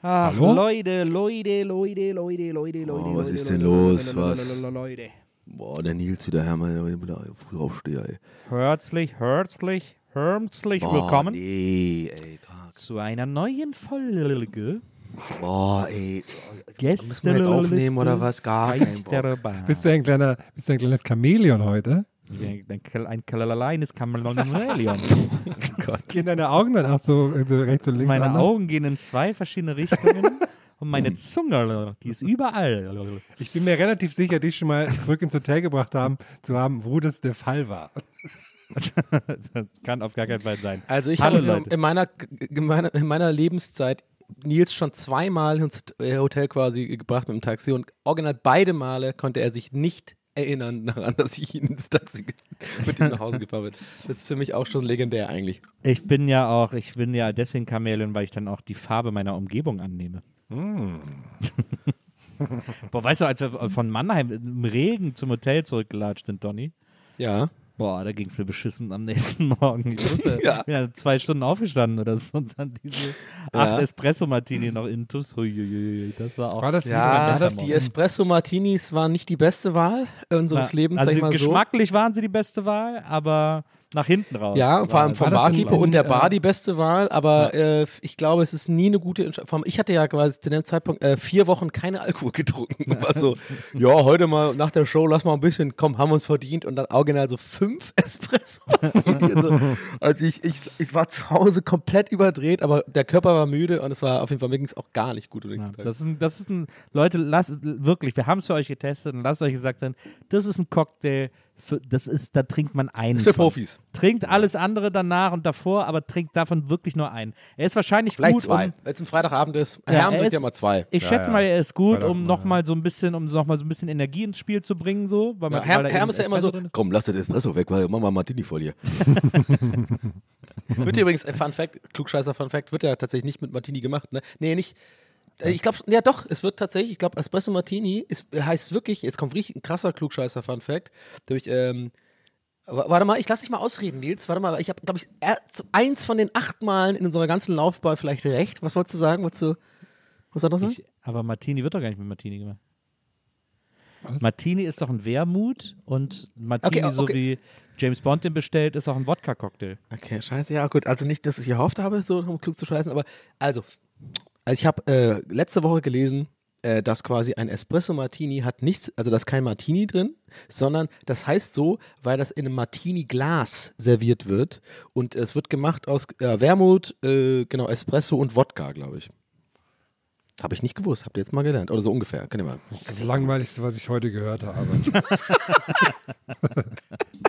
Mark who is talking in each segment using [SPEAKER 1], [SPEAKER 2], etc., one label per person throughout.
[SPEAKER 1] Ach,
[SPEAKER 2] Hallo?
[SPEAKER 1] Leute, Leute, Leute, Leute, Leute, Leute.
[SPEAKER 3] Oh, was
[SPEAKER 1] Leute,
[SPEAKER 3] ist denn
[SPEAKER 1] Leute,
[SPEAKER 3] los?
[SPEAKER 1] Leute,
[SPEAKER 3] Was?
[SPEAKER 1] Leute.
[SPEAKER 3] Boah, der Nils wieder her, mal wieder früh aufsteher, ey.
[SPEAKER 1] Herzlich, herzlich, herzlich
[SPEAKER 3] Boah,
[SPEAKER 1] willkommen
[SPEAKER 3] nee, ey,
[SPEAKER 1] zu einer neuen Folge
[SPEAKER 3] Boah, ey.
[SPEAKER 1] Gäste
[SPEAKER 3] Müssen wir jetzt aufnehmen oder was? Gar kein Bock.
[SPEAKER 2] Bist du ein kleiner, bist du ein kleines Chamäleon heute?
[SPEAKER 1] Ein, Kal- ein kleines Kameleon.
[SPEAKER 2] Gehen deine Augen dann auch so, so rechts und links
[SPEAKER 1] Meine
[SPEAKER 2] anders?
[SPEAKER 1] Augen gehen in zwei verschiedene Richtungen und meine Zunge, die ist überall.
[SPEAKER 2] Ich bin mir relativ sicher, dich schon mal zurück ins Hotel gebracht haben, zu haben, wo das der Fall war.
[SPEAKER 1] Das kann auf gar keinen Fall sein.
[SPEAKER 3] Also ich
[SPEAKER 1] Hallo,
[SPEAKER 3] habe in meiner, in, meiner, in meiner Lebenszeit Nils schon zweimal ins Hotel quasi gebracht mit dem Taxi und original beide Male konnte er sich nicht erinnern daran, dass ich ihn ins Taxi mit ihm nach Hause gefahren bin. Das ist für mich auch schon legendär eigentlich.
[SPEAKER 1] Ich bin ja auch, ich bin ja deswegen Chamäleon, weil ich dann auch die Farbe meiner Umgebung annehme. Boah, weißt du, als wir von Mannheim im Regen zum Hotel zurückgelatscht sind, Donny,
[SPEAKER 3] Ja.
[SPEAKER 1] Boah, da ging es mir beschissen am nächsten Morgen. Ich wusste,
[SPEAKER 3] Ja.
[SPEAKER 1] bin ja zwei Stunden aufgestanden oder so und dann diese acht
[SPEAKER 3] Ja.
[SPEAKER 1] Espresso-Martini noch intus. Huiuiui, das war auch.
[SPEAKER 2] War das
[SPEAKER 3] Ja, das, die
[SPEAKER 1] Morgen.
[SPEAKER 3] Espresso Martinis waren nicht die beste Wahl unseres Lebens,
[SPEAKER 1] also
[SPEAKER 3] sag ich mal so.
[SPEAKER 1] geschmacklich waren sie die beste Wahl, aber nach hinten raus.
[SPEAKER 3] Ja, vor allem vom Barkeeper und der Bar die beste Wahl, aber äh, ich glaube, es ist nie eine gute Entscheidung. Ich hatte ja quasi zu dem Zeitpunkt äh, vier Wochen keine Alkohol getrunken. War so, ja, heute mal nach der Show, lass mal ein bisschen, komm, haben wir uns verdient und dann original so fünf Espresso. also, also ich, ich, ich war zu Hause komplett überdreht, aber der Körper war müde und es war auf jeden Fall, mir ging es auch gar nicht gut am
[SPEAKER 1] Ja, das, ist ein, das ist ein, Leute, lasst wirklich, wir haben es für euch getestet und lasst euch gesagt sein, das ist ein Cocktail, für, das ist, da trinkt man einen.
[SPEAKER 3] Das ist für
[SPEAKER 1] von.
[SPEAKER 3] Profis.
[SPEAKER 1] Trinkt alles andere danach und davor, aber trinkt davon wirklich nur einen. Er ist wahrscheinlich
[SPEAKER 3] Vielleicht
[SPEAKER 1] gut,
[SPEAKER 3] zwei.
[SPEAKER 1] um,
[SPEAKER 3] Wenn es ein Freitagabend ist,
[SPEAKER 1] Ja,
[SPEAKER 3] Herrn
[SPEAKER 1] er
[SPEAKER 3] trinkt ja mal zwei.
[SPEAKER 1] ich
[SPEAKER 2] Ja,
[SPEAKER 1] schätze
[SPEAKER 2] ja.
[SPEAKER 1] mal, er ist gut,
[SPEAKER 2] Freitag
[SPEAKER 1] um
[SPEAKER 2] mal,
[SPEAKER 1] nochmal so ein bisschen, um noch mal so ein bisschen Energie ins Spiel zu bringen, so. Weil man,
[SPEAKER 3] Herm,
[SPEAKER 1] weil
[SPEAKER 3] Herm ist ja immer so,
[SPEAKER 1] drin
[SPEAKER 3] komm, lass das Espresso weg, weil mach mal Martini vor dir. wird ja übrigens, äh, Fun Fact, klugscheißer Fun Fact, wird ja tatsächlich nicht mit Martini gemacht, ne? Nee, nicht. Äh, Ich glaube, ja doch, es wird tatsächlich, ich glaube, Espresso Martini ist, heißt wirklich, jetzt kommt richtig ein krasser klugscheißer Fun Fact. Da hab ich, ähm, wa- warte mal, ich lass dich mal ausreden, Nils. Warte mal, ich habe, glaube ich, so eins von den acht Malen in unserer ganzen Laufbahn vielleicht recht. Was wolltest du sagen? Wolltest du, was anderes sagen?
[SPEAKER 1] Ich, aber Martini wird doch gar nicht mit Martini gemacht. Martini ist doch ein Wermut und Martini,
[SPEAKER 3] Okay,
[SPEAKER 1] so
[SPEAKER 3] okay.
[SPEAKER 1] wie James Bond den bestellt, ist auch ein Wodka-Cocktail.
[SPEAKER 3] Okay, scheiße, ja gut. Also nicht, dass ich gehofft habe, so um klug zu scheißen, aber also, also ich habe äh, letzte Woche gelesen, äh, dass quasi ein Espresso Martini hat nichts, also da ist kein Martini drin, sondern das heißt so, weil das in einem Martini-Glas serviert wird und es wird gemacht aus äh, Wermut, äh, genau, Espresso und Wodka, glaube ich. Habe ich nicht gewusst, habt ihr jetzt mal gelernt. Oder so ungefähr, kann ich mal.
[SPEAKER 2] Das Langweiligste, was ich heute gehört habe.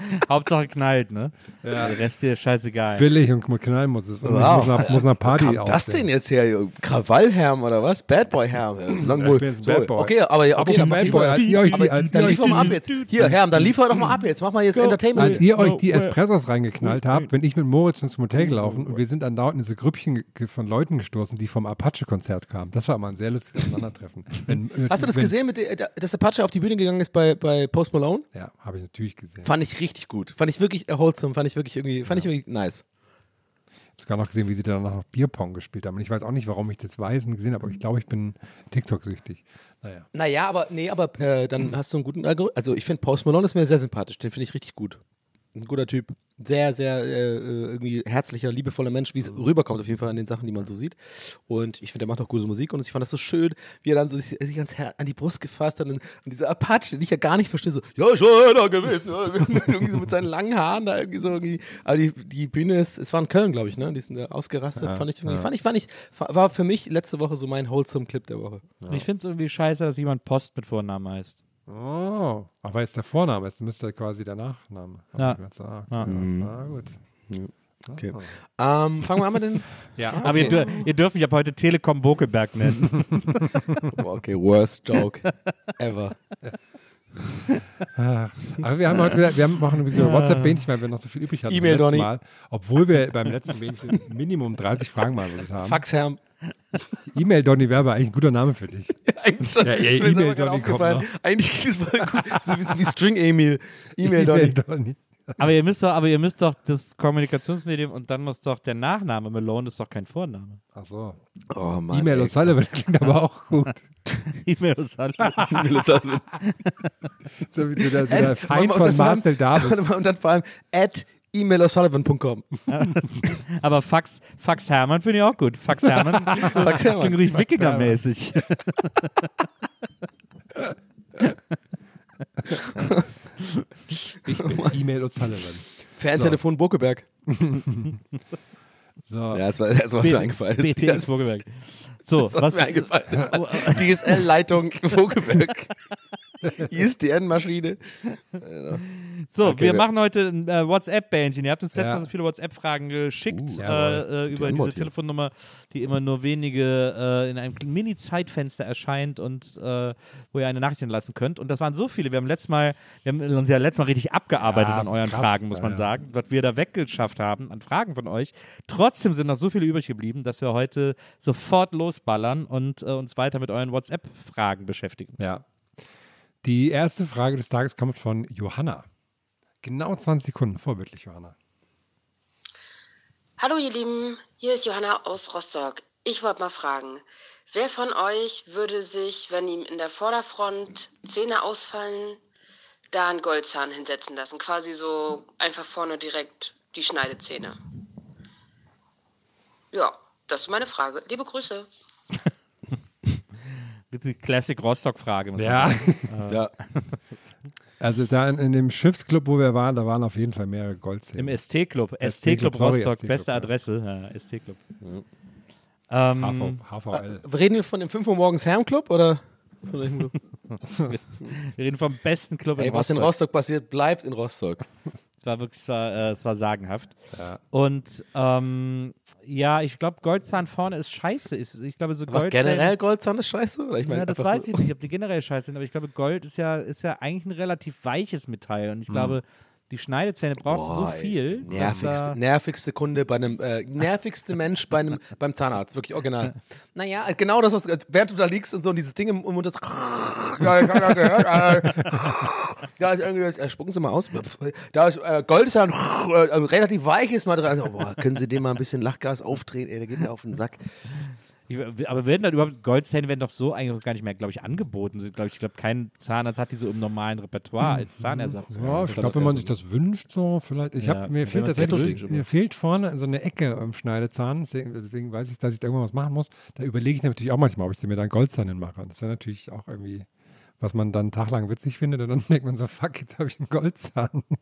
[SPEAKER 1] Hauptsache knallt, ne? Ja. Der Rest dir ist scheißegal.
[SPEAKER 2] Billig und knallen muss es. Und
[SPEAKER 3] Wow.
[SPEAKER 2] muss, nach, muss nach Party
[SPEAKER 3] Wo kam das denn jetzt her? Krawallherm oder was? Bad Boy Herm. Lang
[SPEAKER 2] Ja, ich bin jetzt
[SPEAKER 3] so.
[SPEAKER 2] Bad Boy.
[SPEAKER 3] Okay, aber okay,
[SPEAKER 2] Apropos
[SPEAKER 3] dann
[SPEAKER 2] Bad Boy, als ihr euch die-
[SPEAKER 3] aber
[SPEAKER 2] als
[SPEAKER 3] dann
[SPEAKER 2] ihr euch
[SPEAKER 3] liefer mal ab jetzt. Hier, Herm, dann liefer doch mal ab jetzt. Mach mal jetzt Entertainment.
[SPEAKER 2] Als ihr euch die Espressos reingeknallt habt, bin ich mit Moritz ins Hotel gelaufen und wir sind andauernd in so Grüppchen von Leuten gestoßen, die vom Apache-Konzert kamen. Das war immer ein sehr lustiges Aufeinandertreffen. Wenn,
[SPEAKER 3] Hast du das
[SPEAKER 2] wenn,
[SPEAKER 3] gesehen, mit der, dass Apache auf die Bühne gegangen ist bei, bei Post Malone?
[SPEAKER 2] Ja, habe ich natürlich gesehen.
[SPEAKER 3] Fand ich richtig gut. Fand ich wirklich erholsam. Fand ich wirklich irgendwie, fand ich irgendwie nice.
[SPEAKER 2] Ich habe sogar noch gesehen, wie sie danach noch Bierpong gespielt haben. Und ich weiß auch nicht, warum ich das weiß und gesehen habe, aber ich glaube, ich bin TikTok-süchtig. Naja.
[SPEAKER 3] Naja, aber nee, aber äh, dann hast du einen guten Algorithmus. Also ich finde Post Malone ist mir sehr sympathisch. Den finde ich richtig gut. Ein guter Typ. Sehr, sehr äh, äh, irgendwie herzlicher, liebevoller Mensch, wie es rüberkommt auf jeden Fall an den Sachen, die man so sieht. Und ich finde, der macht auch gute Musik und ich fand das so schön, wie er dann so sich, sich ans Her an die Brust gefasst hat und, und diese Apache, die ich ja gar nicht verstehe, so, ja, ich war da gewesen. ja." irgendwie so mit seinen langen Haaren da irgendwie so irgendwie. Aber die, die Bühne ist, es war in Köln, glaube ich, ne? Die sind da ausgerastet.
[SPEAKER 2] Ja,
[SPEAKER 3] fand ich, irgendwie-
[SPEAKER 2] ja.
[SPEAKER 3] fand ich, fand ich, war für mich letzte Woche so mein wholesome Clip der Woche.
[SPEAKER 1] Ich finde es irgendwie scheiße, dass jemand Post mit Vornamen heißt.
[SPEAKER 2] Oh, aber es der Vorname ist, müsste quasi der Nachname.
[SPEAKER 1] Ja.
[SPEAKER 2] ich mir gesagt.
[SPEAKER 1] Ja.
[SPEAKER 2] Na gut.
[SPEAKER 3] Okay.
[SPEAKER 2] Ah.
[SPEAKER 3] Ähm, fangen wir an mit den.
[SPEAKER 1] Ja, aber ihr, dür ihr dürft mich ab heute Telekom Bokelberg nennen.
[SPEAKER 3] Oh, okay, worst joke ever.
[SPEAKER 2] Aber wir haben heute wieder, wir haben, machen wieder WhatsApp-Bähnchen, weil wir noch so viel übrig hatten.
[SPEAKER 3] E-Mail, Donny.
[SPEAKER 2] Mal, obwohl wir beim letzten Bähnchen Minimum 30 Fragen beantwortet haben.
[SPEAKER 3] Faxherm.
[SPEAKER 2] E-Mail Donny wäre aber eigentlich ein guter Name für dich.
[SPEAKER 3] Eigentlich schon.
[SPEAKER 2] Ja, ja, E-Mail Donny kommt.
[SPEAKER 3] Eigentlich klingt es voll gut. So wie, wie String Emil. E-Mail Donny.
[SPEAKER 2] Donny.
[SPEAKER 1] Aber ihr müsst doch, aber ihr müsst doch das Kommunikationsmedium und dann muss doch der Nachname Malone ist doch kein Vorname.
[SPEAKER 2] Ach so.
[SPEAKER 3] Oh Mann.
[SPEAKER 2] E-Mail. O'Sullivan klingt aber auch gut.
[SPEAKER 1] E-Mail halt-
[SPEAKER 3] E-Mail O'Sullivan.
[SPEAKER 2] So wie so der, so der Feind von Marcel Davis.
[SPEAKER 3] Und dann vor allem at emailosullivan.com.
[SPEAKER 1] aber Fax, Fax Hermann finde ich auch gut. Fax Hermann klingt, so,
[SPEAKER 3] Fax Hermann.
[SPEAKER 1] klingt richtig Wikinger-mäßig.
[SPEAKER 2] Ich bin E-Mail O'Sullivan.
[SPEAKER 3] Ferntelefon Bokeberg.
[SPEAKER 2] So.
[SPEAKER 3] Ja, das war das, was mir eingefallen ist.
[SPEAKER 1] BTX
[SPEAKER 3] Das,
[SPEAKER 1] Vogelberg. So,
[SPEAKER 3] was,
[SPEAKER 1] was,
[SPEAKER 3] mir eingefallen ist. DSL-Leitung Vogelberg. ISDN-Maschine.
[SPEAKER 1] so
[SPEAKER 3] Okay,
[SPEAKER 1] wir
[SPEAKER 3] wir-
[SPEAKER 1] machen heute ein äh, WhatsApp-Bändchen. Ihr habt uns letztes. Mal so viele WhatsApp-Fragen geschickt
[SPEAKER 3] Uh,
[SPEAKER 1] äh, äh, über diese. Telefonnummer, die immer nur wenige äh, in einem Mini-Zeitfenster erscheint und äh, wo ihr eine Nachricht hinlassen könnt. Und das waren so viele. Wir haben letztes Mal, wir haben uns ja letztes Mal richtig abgearbeitet
[SPEAKER 2] Ja,
[SPEAKER 1] an euren
[SPEAKER 2] krass,
[SPEAKER 1] Fragen, muss man
[SPEAKER 2] ja.
[SPEAKER 1] sagen, was wir da weggeschafft haben an Fragen von euch. Trotzdem sind noch so viele übrig geblieben, dass wir heute sofort losballern und äh, uns weiter mit euren WhatsApp-Fragen beschäftigen.
[SPEAKER 2] Ja. Die erste Frage des Tages kommt von Johanna. Genau 20 Sekunden, vorbildlich, Johanna.
[SPEAKER 4] Hallo ihr Lieben, hier ist Johanna aus Rostock. Ich wollte mal fragen, wer von euch würde sich, wenn ihm in der Vorderfront Zähne ausfallen, da einen Goldzahn hinsetzen lassen? Quasi so einfach vorne direkt die Schneidezähne. Ja, das ist meine Frage. Liebe Grüße.
[SPEAKER 1] Das ist die Classic Rostock-Frage. muss man
[SPEAKER 2] Ja.
[SPEAKER 1] sagen.
[SPEAKER 3] Ja.
[SPEAKER 2] Also da in, in dem Schiffsclub, wo wir waren, da waren auf jeden Fall mehrere Goldzähne.
[SPEAKER 1] Im ST-Club.
[SPEAKER 2] ST-Club,
[SPEAKER 1] Rostock, beste
[SPEAKER 2] ja.
[SPEAKER 1] Adresse. Ja, ST-Club. Ähm,
[SPEAKER 2] HV, HVL.
[SPEAKER 3] Reden wir von dem 5 Uhr morgens Herm-Club oder?
[SPEAKER 1] wir reden vom besten Club
[SPEAKER 3] Ey,
[SPEAKER 1] in
[SPEAKER 3] was in
[SPEAKER 1] Rostock.
[SPEAKER 3] Rostock passiert, bleibt in Rostock.
[SPEAKER 1] Es war wirklich, es war, äh, es war sagenhaft.
[SPEAKER 2] Ja.
[SPEAKER 1] Und ähm, ja, ich glaube, Goldzahn vorne ist scheiße. Ist, ich glaube, so
[SPEAKER 3] Aber
[SPEAKER 1] Goldzähne.
[SPEAKER 3] generell Goldzahn ist scheiße? Oder ich meine,
[SPEAKER 1] ja, das weiß ich nicht, ob die generell scheiße sind, aber ich glaube, Gold ist ja, ist ja eigentlich ein relativ weiches Metall. Und ich glaube, die Schneidezähne brauchst du so viel.
[SPEAKER 3] Nervigste, nervigste Kunde bei einem, äh, nervigste Mensch bei einem, beim Zahnarzt, wirklich original. Naja, genau das, was, während du da liegst und so und dieses Ding im Mund, das, ja, ich hab gehört, äh, da ist irgendwie, das, äh, spucken Sie mal aus, da ist, äh, Gold ist ja ein, äh, relativ weiches Material, also, boah, können Sie dem mal ein bisschen Lachgas aufdrehen, ey, der geht mir auf den Sack.
[SPEAKER 1] Ich, aber werden dann überhaupt Goldzähne werden doch so eigentlich gar nicht mehr, glaube ich, angeboten. Sie- Glaub ich ich glaube, kein Zahnarzt hat die so im normalen Repertoire als Zahnersatz.
[SPEAKER 2] Ja, ich
[SPEAKER 3] das
[SPEAKER 2] glaube, wenn man sich das wünscht, so vielleicht. Ich
[SPEAKER 1] Ja,
[SPEAKER 2] hab, mir fehlt tatsächlich,
[SPEAKER 1] wünscht,
[SPEAKER 2] mir fehlt vorne so eine Ecke im Schneidezahn. Deswegen, weiß ich, dass ich da irgendwann was machen muss. Da überlege ich natürlich auch manchmal, ob ich mir da einen Goldzahn hinmache. Das wäre natürlich auch irgendwie, was man dann einen Tag lang witzig findet. Und dann denkt man so, fuck, jetzt habe ich einen Goldzahn.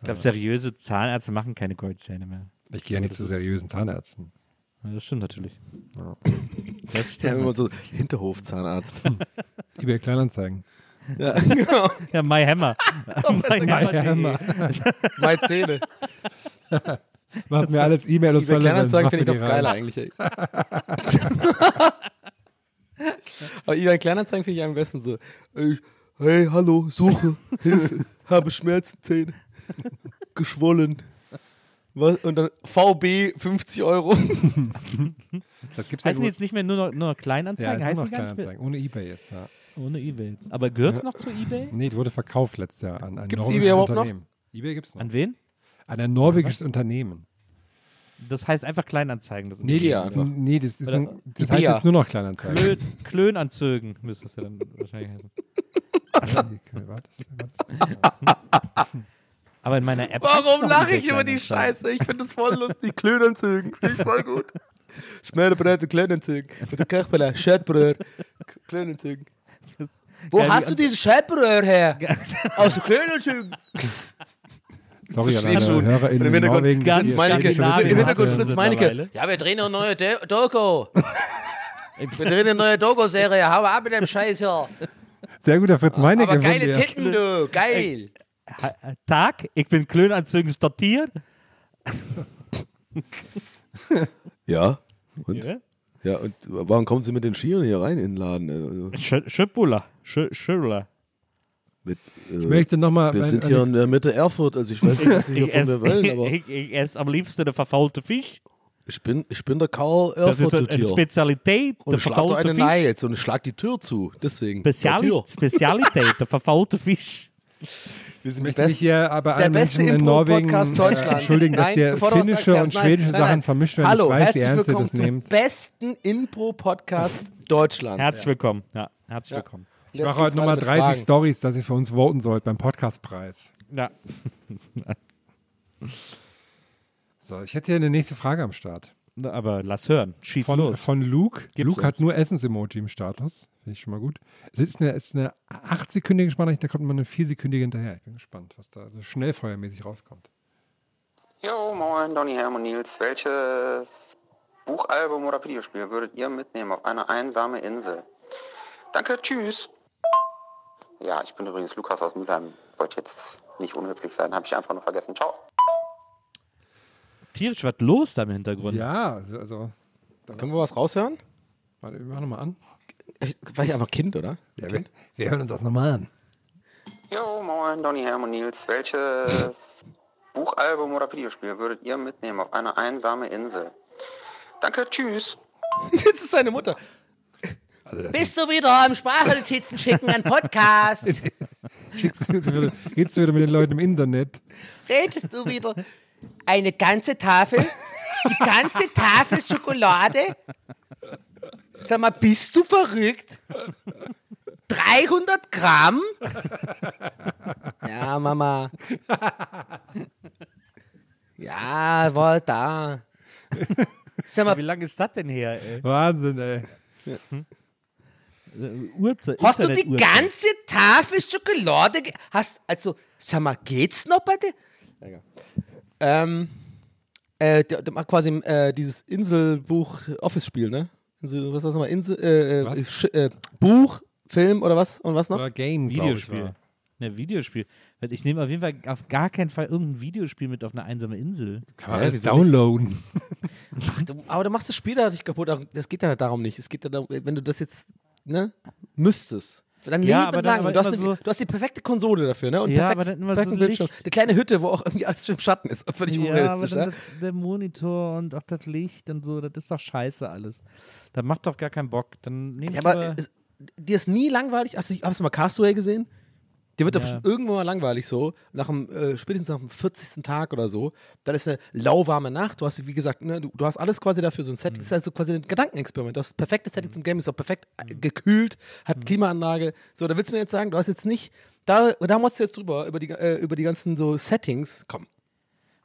[SPEAKER 1] Ich glaube, seriöse Zahnärzte machen keine Goldzähne mehr.
[SPEAKER 2] Ich gehe ja nicht zu seriösen Zahnärzten.
[SPEAKER 1] Ja, das stimmt natürlich. Das
[SPEAKER 3] Ja,
[SPEAKER 1] stimmt.
[SPEAKER 3] immer so Hinterhof-Zahnarzt.
[SPEAKER 2] eBay Kleinanzeigen.
[SPEAKER 3] ja, genau.
[SPEAKER 1] Ja, My Hammer. My
[SPEAKER 2] Hammer.
[SPEAKER 3] Meine Zähne.
[SPEAKER 2] Macht mir alles E-Mail und
[SPEAKER 3] eBay Kleinanzeigen finde ich
[SPEAKER 2] noch
[SPEAKER 3] geiler eigentlich. Aber eBay Kleinanzeigen finde ich am besten so. Ey, hey, hallo, Suche, Hilfe, habe Schmerzenzähne, geschwollen. Was? Und dann VB 50 Euro.
[SPEAKER 2] Das gibt's ja
[SPEAKER 1] Heißen jetzt nicht mehr nur noch, nur noch
[SPEAKER 2] Ja,
[SPEAKER 1] Kleinanzeigen?
[SPEAKER 2] es
[SPEAKER 1] heißen die
[SPEAKER 2] noch? Kleinanzeigen. Ohne Ebay jetzt, ja.
[SPEAKER 1] Ohne Ebay jetzt. Aber gehört es noch zu Ebay?
[SPEAKER 2] Nee, die wurde verkauft letztes Jahr an ein
[SPEAKER 3] Gibt's
[SPEAKER 2] norwegisches
[SPEAKER 3] eBay überhaupt noch?
[SPEAKER 2] Unternehmen. Ebay gibt es noch.
[SPEAKER 1] An wen?
[SPEAKER 2] An ein norwegisches Unternehmen.
[SPEAKER 1] Das heißt einfach Kleinanzeigen. Das
[SPEAKER 2] Nee, die,
[SPEAKER 3] einfach.
[SPEAKER 2] nee das, ist ein, das heißt jetzt nur noch Kleinanzeigen.
[SPEAKER 1] Klön, Klönanzögen müsste es ja dann wahrscheinlich heißen.
[SPEAKER 2] Okay, warte, warte.
[SPEAKER 1] Aber in meiner App. es
[SPEAKER 3] Warum lache ich über die. Scheiße? Ich finde das voll lustig. Klönanzügen. Finde ich voll gut. Smörrebröt und Klönanzügen. Mit der Köchbele. Schöttbröt. Klönanzügen. Wo
[SPEAKER 1] Geil,
[SPEAKER 3] hast du dieses Schöttbröt her? Aus der Klönanzügen.
[SPEAKER 2] Sorry,
[SPEAKER 3] So
[SPEAKER 2] alle
[SPEAKER 3] schon.
[SPEAKER 2] Hörer in
[SPEAKER 3] Und im Hintergrund
[SPEAKER 1] ganz
[SPEAKER 3] Meinecke. Im Hintergrund Fritz Meinecke. Ja, wir drehen eine neue Do- Doku. wir drehen eine neue Doku-Serie. Hau ab mit dem Scheiß hier.
[SPEAKER 2] Sehr guter Fritz Meinecke.
[SPEAKER 3] Aber geile. Titten, du. Geil.
[SPEAKER 1] Ha- Tag, ich bin Klönanzügen statiert.
[SPEAKER 3] Ja. Und?
[SPEAKER 1] Ja.
[SPEAKER 3] Ja, und warum kommen Sie mit den Skiern hier rein in den Laden?
[SPEAKER 1] Sch- Schöpula. Sch- Schöpula.
[SPEAKER 3] mit, äh,
[SPEAKER 2] Ich möchte nochmal.
[SPEAKER 3] wir sind hier in der Mitte Erfurt, also ich weiß nicht, was Sie hier
[SPEAKER 1] Ich
[SPEAKER 3] von mir
[SPEAKER 1] esse,
[SPEAKER 3] wollen, aber
[SPEAKER 1] ich, ich esse am liebsten den verfaulten Fisch.
[SPEAKER 3] ich bin, ich bin der Karl
[SPEAKER 1] Das ist
[SPEAKER 3] Erfurt,
[SPEAKER 1] eine, eine. Spezialität,
[SPEAKER 3] Und
[SPEAKER 1] der
[SPEAKER 3] ich schlag eine
[SPEAKER 1] Fisch.
[SPEAKER 3] Nein jetzt und ich schlag die Tür zu. Deswegen. der
[SPEAKER 1] Speziali
[SPEAKER 3] Tür.
[SPEAKER 1] Spezialität, der verfaulte Fisch.
[SPEAKER 3] Wir sind die
[SPEAKER 2] möchte mich
[SPEAKER 3] Besten.
[SPEAKER 2] hier aber
[SPEAKER 3] Der beste
[SPEAKER 2] Menschen in Norwegen
[SPEAKER 3] Impro-Podcast
[SPEAKER 2] äh,
[SPEAKER 3] Deutschlands.
[SPEAKER 2] entschuldigen, dass
[SPEAKER 3] Nein, was
[SPEAKER 2] finnische
[SPEAKER 3] sagst,
[SPEAKER 2] und
[SPEAKER 3] nein,
[SPEAKER 2] schwedische
[SPEAKER 3] nein,
[SPEAKER 2] Sachen vermischt werden.
[SPEAKER 3] Hallo,
[SPEAKER 2] ich weiß, wie
[SPEAKER 3] herzlich
[SPEAKER 2] ernst ihr
[SPEAKER 3] willkommen
[SPEAKER 2] das
[SPEAKER 3] zum
[SPEAKER 2] nehmt.
[SPEAKER 3] besten Impro-Podcast Deutschlands.
[SPEAKER 1] Herzlich willkommen. Ja, herzlich
[SPEAKER 3] Ja.
[SPEAKER 1] willkommen.
[SPEAKER 2] Ich mache heute nochmal 30 Stories, dass ihr für uns voten sollt beim Podcastpreis.
[SPEAKER 1] Ja.
[SPEAKER 2] So, ich hätte hier eine nächste Frage am Start.
[SPEAKER 1] Aber lass hören. Schieß
[SPEAKER 2] Von,
[SPEAKER 1] los.
[SPEAKER 2] von Luke.
[SPEAKER 1] Gib's
[SPEAKER 2] Luke hat
[SPEAKER 1] uns.
[SPEAKER 2] nur Essens-Emoji im Status. Finde ich schon mal gut. Es ist eine, es ist eine 8-sekündige Spannung, da kommt immer eine 4-sekündige hinterher. Ich bin gespannt, was da so schnellfeuermäßig rauskommt.
[SPEAKER 5] Jo, moin, Donny, Herm und Nils. Welches Buchalbum oder Videospiel würdet ihr mitnehmen auf eine einsame Insel? Danke, tschüss. Ja, ich bin übrigens Lukas aus Mülheim. Wollte jetzt nicht unhöflich sein, habe ich einfach nur vergessen. Ciao.
[SPEAKER 1] Tierisch was los da im Hintergrund.
[SPEAKER 2] Ja, also, also
[SPEAKER 3] Können wir was raushören?
[SPEAKER 2] warte, wir machen nochmal an.
[SPEAKER 3] Ich, war ich einfach Kind, oder?
[SPEAKER 2] Ja, wir, wir hören uns das nochmal an.
[SPEAKER 5] Jo, moin, Donny, Herm und Nils. Welches Buchalbum oder Videospiel würdet ihr mitnehmen auf eine einsame Insel? Danke, tschüss.
[SPEAKER 3] Das ist seine Mutter.
[SPEAKER 2] Also
[SPEAKER 3] Bist du wieder am Sprachnotizen schicken, ein Podcast?
[SPEAKER 2] schickst du wieder, redest du wieder mit den Leuten im Internet.
[SPEAKER 3] Redest du wieder? Eine ganze Tafel? Die ganze Tafel Schokolade? Sag mal, bist du verrückt? 300 Gramm? Ja, Mama. Ja, war da. Sag mal,
[SPEAKER 1] Wie lange ist das denn her, ey?
[SPEAKER 2] Wahnsinn, ey.
[SPEAKER 1] Äh, Uhrzeit.
[SPEAKER 3] Hast du die ganze Tafel Schokolade? ge- Hast, also, sag mal, geht's noch bei dir? Egal. Ähm, äh, der, der macht quasi äh, dieses Inselbuch Office-Spiel, ne? Insel, was das nochmal? Insel, äh, äh,
[SPEAKER 2] Was?
[SPEAKER 3] Äh, Buch, Film oder was? Und was noch?
[SPEAKER 2] Oder Game,
[SPEAKER 1] Videospiel.
[SPEAKER 2] war.
[SPEAKER 1] Ne, Videospiel. Ich nehme auf jeden Fall auf gar keinen Fall irgendein Videospiel mit auf eine einsame Insel.
[SPEAKER 2] Kann man alles
[SPEAKER 3] wieso
[SPEAKER 2] downloaden.
[SPEAKER 3] Ach, du, aber du machst das Spiel dadurch kaputt. Das geht ja darum nicht. Es geht ja darum, wenn du das jetzt, ne, müsstest. Dein
[SPEAKER 1] Ja,
[SPEAKER 3] Leben
[SPEAKER 1] aber dann
[SPEAKER 3] lang.
[SPEAKER 1] aber
[SPEAKER 3] Du hast, eine,
[SPEAKER 1] so-
[SPEAKER 3] du hast die perfekte Konsole dafür, ne? Und
[SPEAKER 1] Ja,
[SPEAKER 3] perfekt,
[SPEAKER 1] aber dann immer so
[SPEAKER 3] Bildschirm.
[SPEAKER 1] Licht.
[SPEAKER 3] Eine kleine Hütte, wo auch irgendwie alles im Schatten ist. Völlig
[SPEAKER 1] Ja, aber
[SPEAKER 3] unrealistisch,
[SPEAKER 1] dann
[SPEAKER 3] ja?
[SPEAKER 1] das, der Monitor und auch das Licht und so, das ist doch scheiße alles. Das macht doch gar keinen Bock. Dann
[SPEAKER 3] Ja, aber es, dir ist nie langweilig. Hast du, hast du mal Castaway gesehen? Dir wird doch
[SPEAKER 1] Ja.
[SPEAKER 3] bestimmt irgendwann mal langweilig so. Nach dem, äh, spätestens nach dem 40. Tag oder so. Dann ist eine lauwarme Nacht. Du hast, wie gesagt, ne, du, du hast alles quasi dafür. So ein
[SPEAKER 1] Mhm.
[SPEAKER 3] Set ist also quasi ein Gedankenexperiment. Du hast das perfekte Setting zum Game, ist auch perfekt äh, gekühlt, hat Klimaanlage. So, da willst du mir jetzt sagen, du hast jetzt nicht. Da, da musst du jetzt drüber, über die, äh, über die ganzen so Settings. Komm,